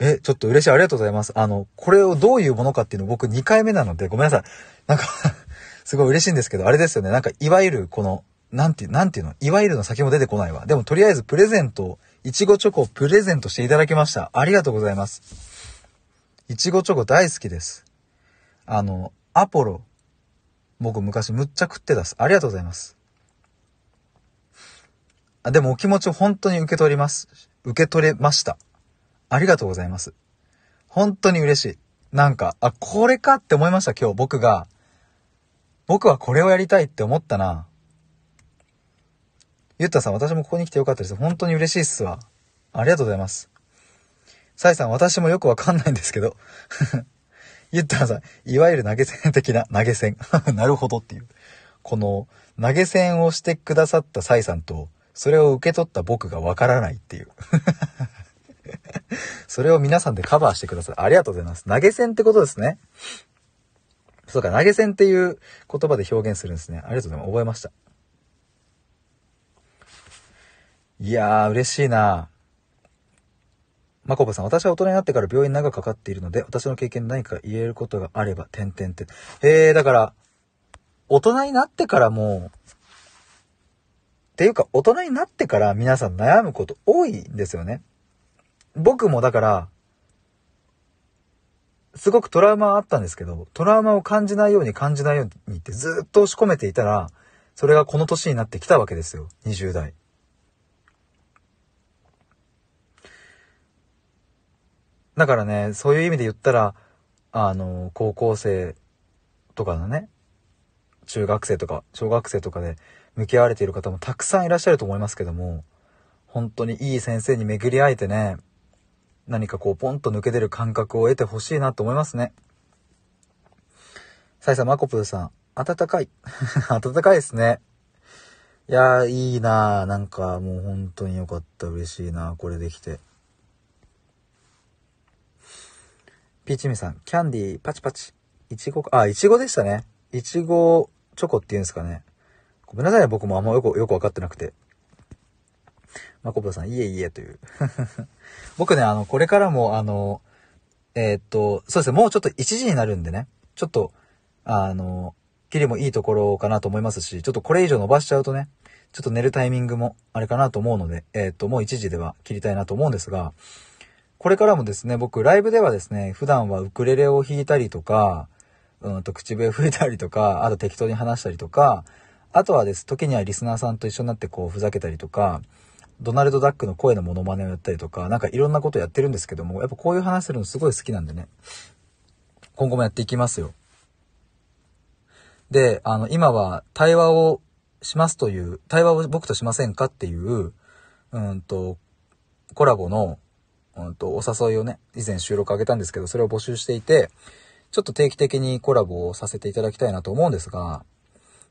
え、ちょっと嬉しい。ありがとうございます。あの、これをどういうものかっていうの僕2回目なので、ごめんなさい。なんか すごい嬉しいんですけど、あれですよね。なんか、いわゆるこの、なんて、なんていうの？いわゆるの先も出てこないわ。でも、とりあえずプレゼント、いちごチョコをプレゼントしていただきました。ありがとうございます。いちごチョコ大好きです。あの、アポロ。僕昔むっちゃ食ってたす。ありがとうございます。あ、でもお気持ちを本当に受け取ります。受け取れました。ありがとうございます。本当に嬉しい。なんか、あ、これかって思いました、今日僕が。僕はこれをやりたいって思ったな。ゆったさん、私もここに来てよかったです。本当に嬉しいっすわ。ありがとうございます。サイさん、私もよくわかんないんですけど。ゆったさん、いわゆる投げ銭的な投げ銭。なるほどっていう。この、投げ銭をしてくださったサイさんと、それを受け取った僕がわからないっていう。それを皆さんでカバーしてください。ありがとうございます。投げ銭ってことですね。そうか、投げ銭っていう言葉で表現するんですね。ありがとうございます。覚えました。いやー、嬉しいなまこぶさん、私は大人になってから病院長くかかっているので、私の経験で何か言えることがあれば、点々って。へえ、だから、大人になってからも、っていうか、大人になってから皆さん悩むこと多いんですよね。僕もだから、すごくトラウマあったんですけど、トラウマを感じないように感じないようにってずっと押し込めていたら、それがこの年になってきたわけですよ。20代。だからね、そういう意味で言ったら、あの、高校生とかのね、中学生とか小学生とかで向き合われている方もたくさんいらっしゃると思いますけども、本当にいい先生に巡り会えてね、何かこうポンと抜け出る感覚を得てほしいなと思いますね。サイさん、マコプーさん、暖かい。暖かいですね。いやー、いいなー。なんかもう本当によかった。嬉しいなこれできて。ピーチミさん、キャンディーパチパチ。いちごか、あ、いちごでしたね。いちごチョコっていうんですかね。ごめんなさいね、僕もあんまよく、よくわかってなくて。まこぶさん、いえいえという。僕ね、あの、これからも、あの、えー、っと、そうですね、もうちょっと1時になるんでね、ちょっと、あの、切りもいいところかなと思いますし、ちょっとこれ以上伸ばしちゃうとね、ちょっと寝るタイミングもあれかなと思うので、えー、っと、もう1時では切りたいなと思うんですが、これからもですね、僕、ライブではですね、普段はウクレレを弾いたりとか、うんと、口笛吹いたりとか、あと適当に話したりとか、あとはです、時にはリスナーさんと一緒になってこう、ふざけたりとか、ドナルド・ダックの声のモノマネをやったりとか、なんかいろんなことやってるんですけども、やっぱこういう話するのすごい好きなんでね、今後もやっていきますよ。で、あの、今は対話をしますという、対話を僕としませんかっていう、うんと、コラボのうんと、お誘いをね、以前収録あげたんですけど、それを募集していて、ちょっと定期的にコラボをさせていただきたいなと思うんですが、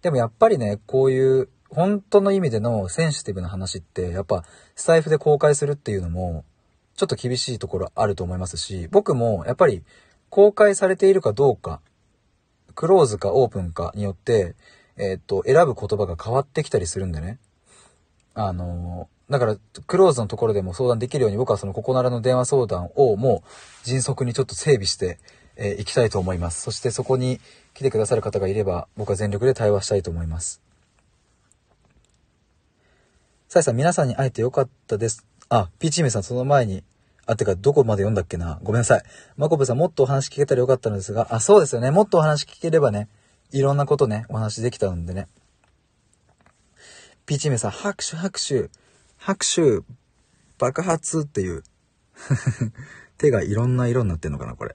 でもやっぱりね、こういう、本当の意味でのセンシティブな話って、やっぱ、スタイフで公開するっていうのも、ちょっと厳しいところあると思いますし、僕もやっぱり公開されているかどうか、クローズかオープンかによって、えー、っと、選ぶ言葉が変わってきたりするんでね。あのだから、クローズのところでも相談できるように、僕はそのここならの電話相談をもう迅速にちょっと整備して、えー、いきたいと思います。そしてそこに来てくださる方がいれば、僕は全力で対話したいと思います。さやさん、皆さんに会えてよかったです。あ、ピーチーメさん、その前に、あ、てか、どこまで読んだっけなごめんなさい。マコブさん、もっとお話聞けたらよかったのですが、あ、そうですよね。もっとお話聞ければね、いろんなことね、お話できたんでね。ピーチーメさん、拍手拍手。拍手、爆発っていう 手がいろんな色になってんのかな、これ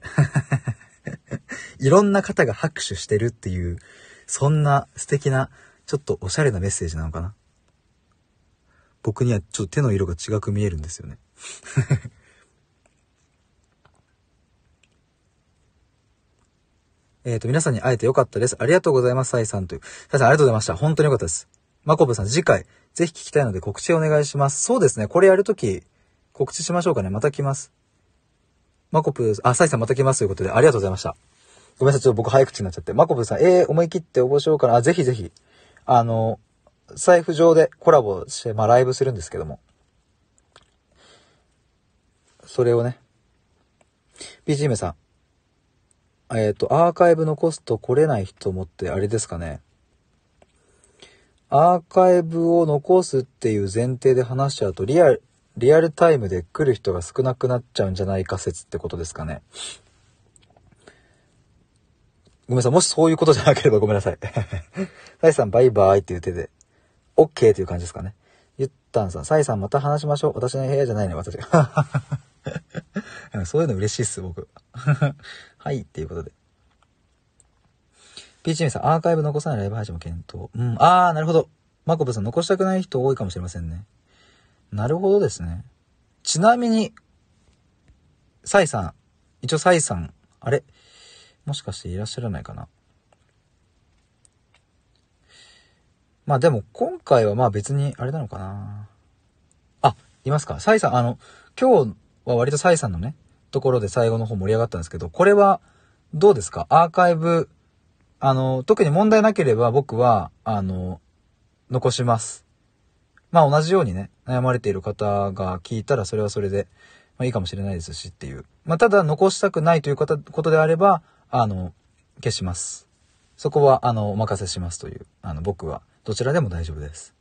いろんな方が拍手してるっていう、そんな素敵な、ちょっとおしゃれなメッセージなのかな。僕にはちょっと手の色が違く見えるんですよね えっと、皆さんに会えてよかったです。ありがとうございます、サイさんという。サイさんありがとうございました。本当によかったです。マコブさん、次回、ぜひ聞きたいので告知お願いします。そうですね。これやるとき、告知しましょうかね。また来ます。マコプーあ、サイさんまた来ますということで、ありがとうございました。ごめんなさい。ちょっと僕早口になっちゃって。マコプさん、えー、思い切って応募しようかな。あ、ぜひぜひ。あの、財布上でコラボして、まあライブするんですけども。それをね。BGM さん。えっ、ー、と、アーカイブ残すと来れない人もってあれですかね。アーカイブを残すっていう前提で話しちゃうとリアル、リアルタイムで来る人が少なくなっちゃうんじゃないか説ってことですかね。ごめんなさい。もしそういうことじゃなければごめんなさい。サイさんバイバイっていう手で、OK という感じですかね。ゆったんさん、サイさんまた話しましょう。私の部屋じゃないね、私が。そういうの嬉しいっす、僕。はい、っていうことで。ピーチミさん、アーカイブ残さないライブ配信も検討。うん、あー、なるほど。マコブさん、残したくない人多いかもしれませんね。なるほどですね。ちなみに、サイさん、一応サイさん、あれ？もしかしていらっしゃらないかなまあでも、今回はまあ別に、あれなのかなあ、いますか？サイさん、あの、今日は割とサイさんのね、ところで最後の方盛り上がったんですけど、これは、どうですか？アーカイブあの、特に問題なければ僕は、あの、残します。まあ同じようにね、悩まれている方が聞いたらそれはそれでまあいいかもしれないですしっていう。まあただ残したくないという方ことであれば、あの、消します。そこは、あの、お任せしますという、あの、僕は、どちらでも大丈夫です。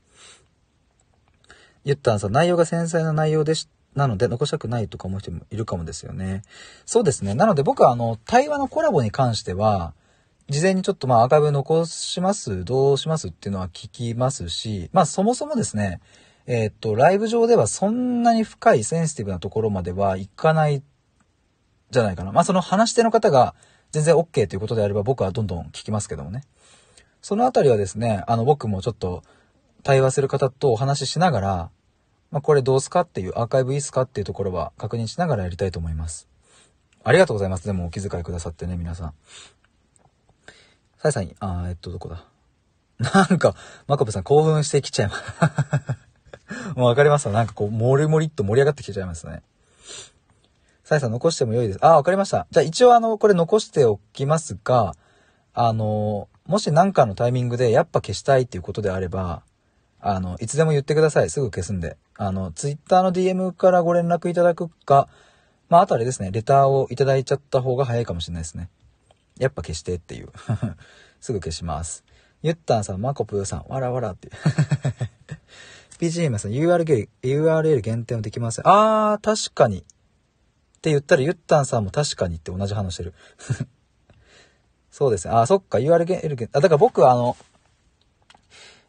言ったんさ、内容が繊細な内容でし、なので残したくないとか思う人もいるかもですよね。そうですね。なので僕はあの、対話のコラボに関しては、事前にちょっとまあアーカイブ残しますどうしますっていうのは聞きますし、まあそもそもですね、えー、っと、ライブ上ではそんなに深いセンシティブなところまではいかないじゃないかな。まあその話し手の方が全然 OK ということであれば僕はどんどん聞きますけどもね。そのあたりはですね、あの僕もちょっと対話する方とお話ししながら、まあこれどうすかっていう、アーカイブいいすかっていうところは確認しながらやりたいと思います。ありがとうございます。でもお気遣いくださってね、皆さん。さえさん、あー、えっと、どこだ？なんか、マコブさん興奮してきちゃいます もうわかりますなんかこう、もりもりっと盛り上がってきちゃいますね。さえさん残しても良いです。あ、わかりました。じゃあ一応あの、これ残しておきますが、あの、もし何かのタイミングでやっぱ消したいっていうことであれば、あの、いつでも言ってください。すぐ消すんで。あの、ツイッターの DM からご連絡いただくか、まあ、あとあれですね、レターをいただいちゃった方が早いかもしれないですね。やっぱ消してっていう。すぐ消します。ゆったんさん、マコプーさん、わらわらっていう。PGM さん、URL, URL 限定もできません。あー、確かに。って言ったら、ゆったんさんも確かにって同じ話してる。そうですね。あ、そっか、URL 限定。あ、だから僕はあの、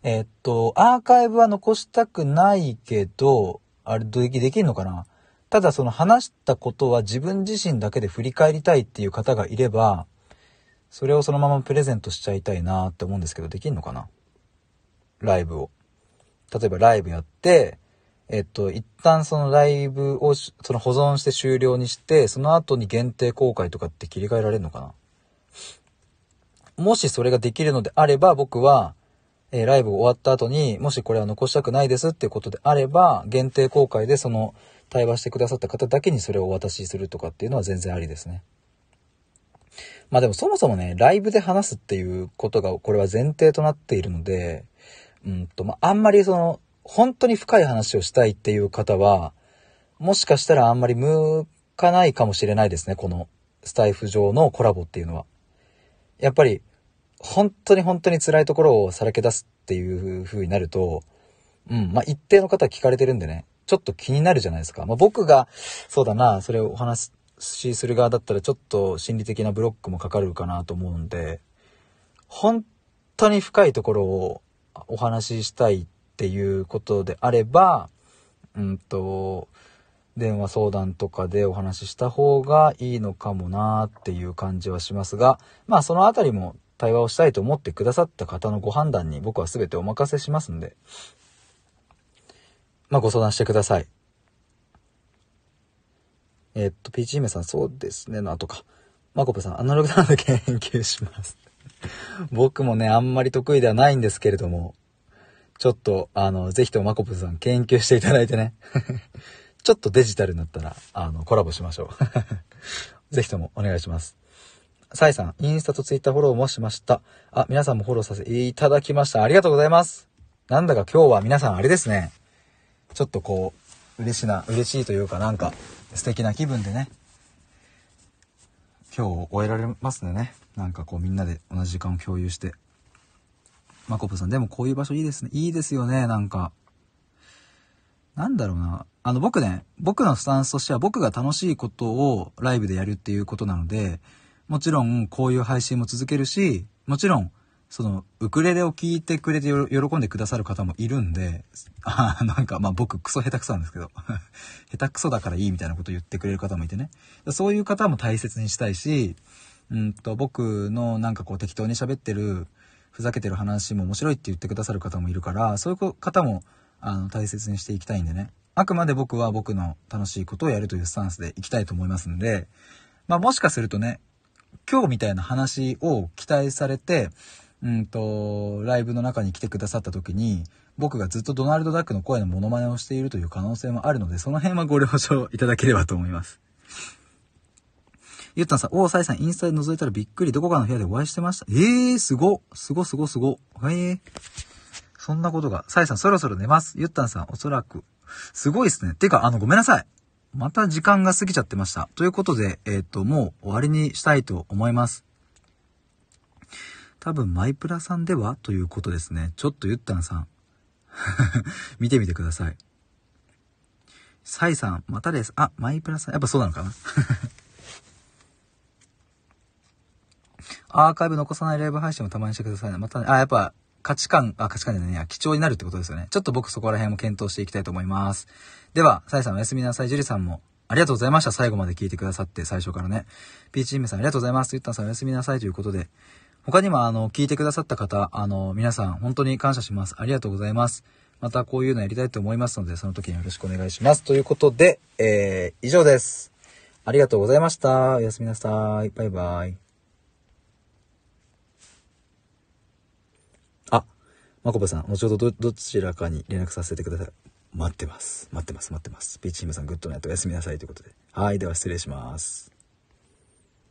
えー、っと、アーカイブは残したくないけど、あれ、でき、できんのかな？ただその話したことは自分自身だけで振り返りたいっていう方がいれば、それをそのままプレゼントしちゃいたいなって思うんですけど、できんのかな？ライブを。例えばライブやって、えっと、一旦そのライブをその保存して終了にして、その後に限定公開とかって切り替えられるのかな？もしそれができるのであれば、僕は、えー、ライブ終わった後に、もしこれは残したくないですっていうことであれば、限定公開でその対話してくださった方だけにそれをお渡しするとかっていうのは全然ありですね。まあでもそもそもね、ライブで話すっていうことが、これは前提となっているので、うんと、まあ、あんまりその、本当に深い話をしたいっていう方は、もしかしたらあんまり向かないかもしれないですね、このスタイフ上のコラボっていうのは。やっぱり、本当に本当に辛いところをさらけ出すっていう風になると、うん、まあ、一定の方は聞かれてるんでね、ちょっと気になるじゃないですか。まあ、僕が、そうだな、それをお話しする側だったらちょっと心理的なブロックもかかるかなと思うんで、本当に深いところをお話ししたいっていうことであれば、うんと、電話相談とかでお話しした方がいいのかもなっていう感じはしますが、まあそのあたりも対話をしたいと思ってくださった方のご判断に僕は全てお任せしますんで、まあご相談してください。えー、っと、ピーチ姫さん、そうですね、のとか。マコプさん、アナログなので 研究します僕もね、あんまり得意ではないんですけれども、ちょっと、あの、ぜひともマコプさん研究していただいてね。ちょっとデジタルになったら、あの、コラボしましょう。ぜひともお願いします。サイさん、インスタとツイッターフォローもしました。あ、皆さんもフォローさせていただきました。ありがとうございます。なんだか今日は皆さんあれですね。ちょっとこう、嬉しいな、嬉しいというかなんか、素敵な気分でね、今日を終えられますね。なんかこうみんなで同じ時間を共有して。マコプさん、でもこういう場所いいですね。いいですよね、なんか。なんだろうな。あの僕ね、僕のスタンスとしては僕が楽しいことをライブでやるっていうことなので、もちろんこういう配信も続けるし、もちろんその、ウクレレを聴いてくれて喜んでくださる方もいるんで、あなんか、まあ僕クソ下手くそなんですけど、下手くそだからいいみたいなこと言ってくれる方もいてね。そういう方も大切にしたいし、うんと、僕のなんかこう適当に喋ってる、ふざけてる話も面白いって言ってくださる方もいるから、そういう方も、あの、大切にしていきたいんでね。あくまで僕は僕の楽しいことをやるというスタンスでいきたいと思いますんで、まあもしかするとね、今日みたいな話を期待されて、うんと、ライブの中に来てくださった時に、僕がずっとドナルド・ダックの声のモノマネをしているという可能性もあるので、その辺はご了承いただければと思います。ゆったんさん、おー、さいさん、インスタで覗いたらびっくり、どこかの部屋でお会いしてました。えー、すご、すごすごすご。えー、そんなことが。さいさん、そろそろ寝ます。ゆったんさん、おそらく。すごいっすね。てか、あの、ごめんなさい。また時間が過ぎちゃってました。ということで、えっ、ー、と、もう終わりにしたいと思います。多分、マイプラさんではということですね。ちょっとゆったんさん。見てみてください。サイさん、またです。あ、マイプラさん、やっぱそうなのかな アーカイブ残さないライブ配信もたまにしてくださいね。またね、あ、やっぱ、価値観、あ、価値観じゃないや、貴重になるってことですよね。ちょっと僕そこら辺も検討していきたいと思います。では、サイさんおやすみなさい。ジュリさんもありがとうございました。最後まで聞いてくださって、最初からね。ピーチームさんありがとうございます。ゆったんさんおやすみなさいということで。他にもあの、聞いてくださった方、あの、皆さん本当に感謝します。ありがとうございます。またこういうのやりたいと思いますので、その時によろしくお願いします。ということで、えー、以上です。ありがとうございました。おやすみなさい。バイバイ。あまこぼさん、後ほどど、どちらかに連絡させてください。待ってます。待ってます。待ってます。ピーチームさん、グッドナイトおやすみなさいということで。はい、では失礼します。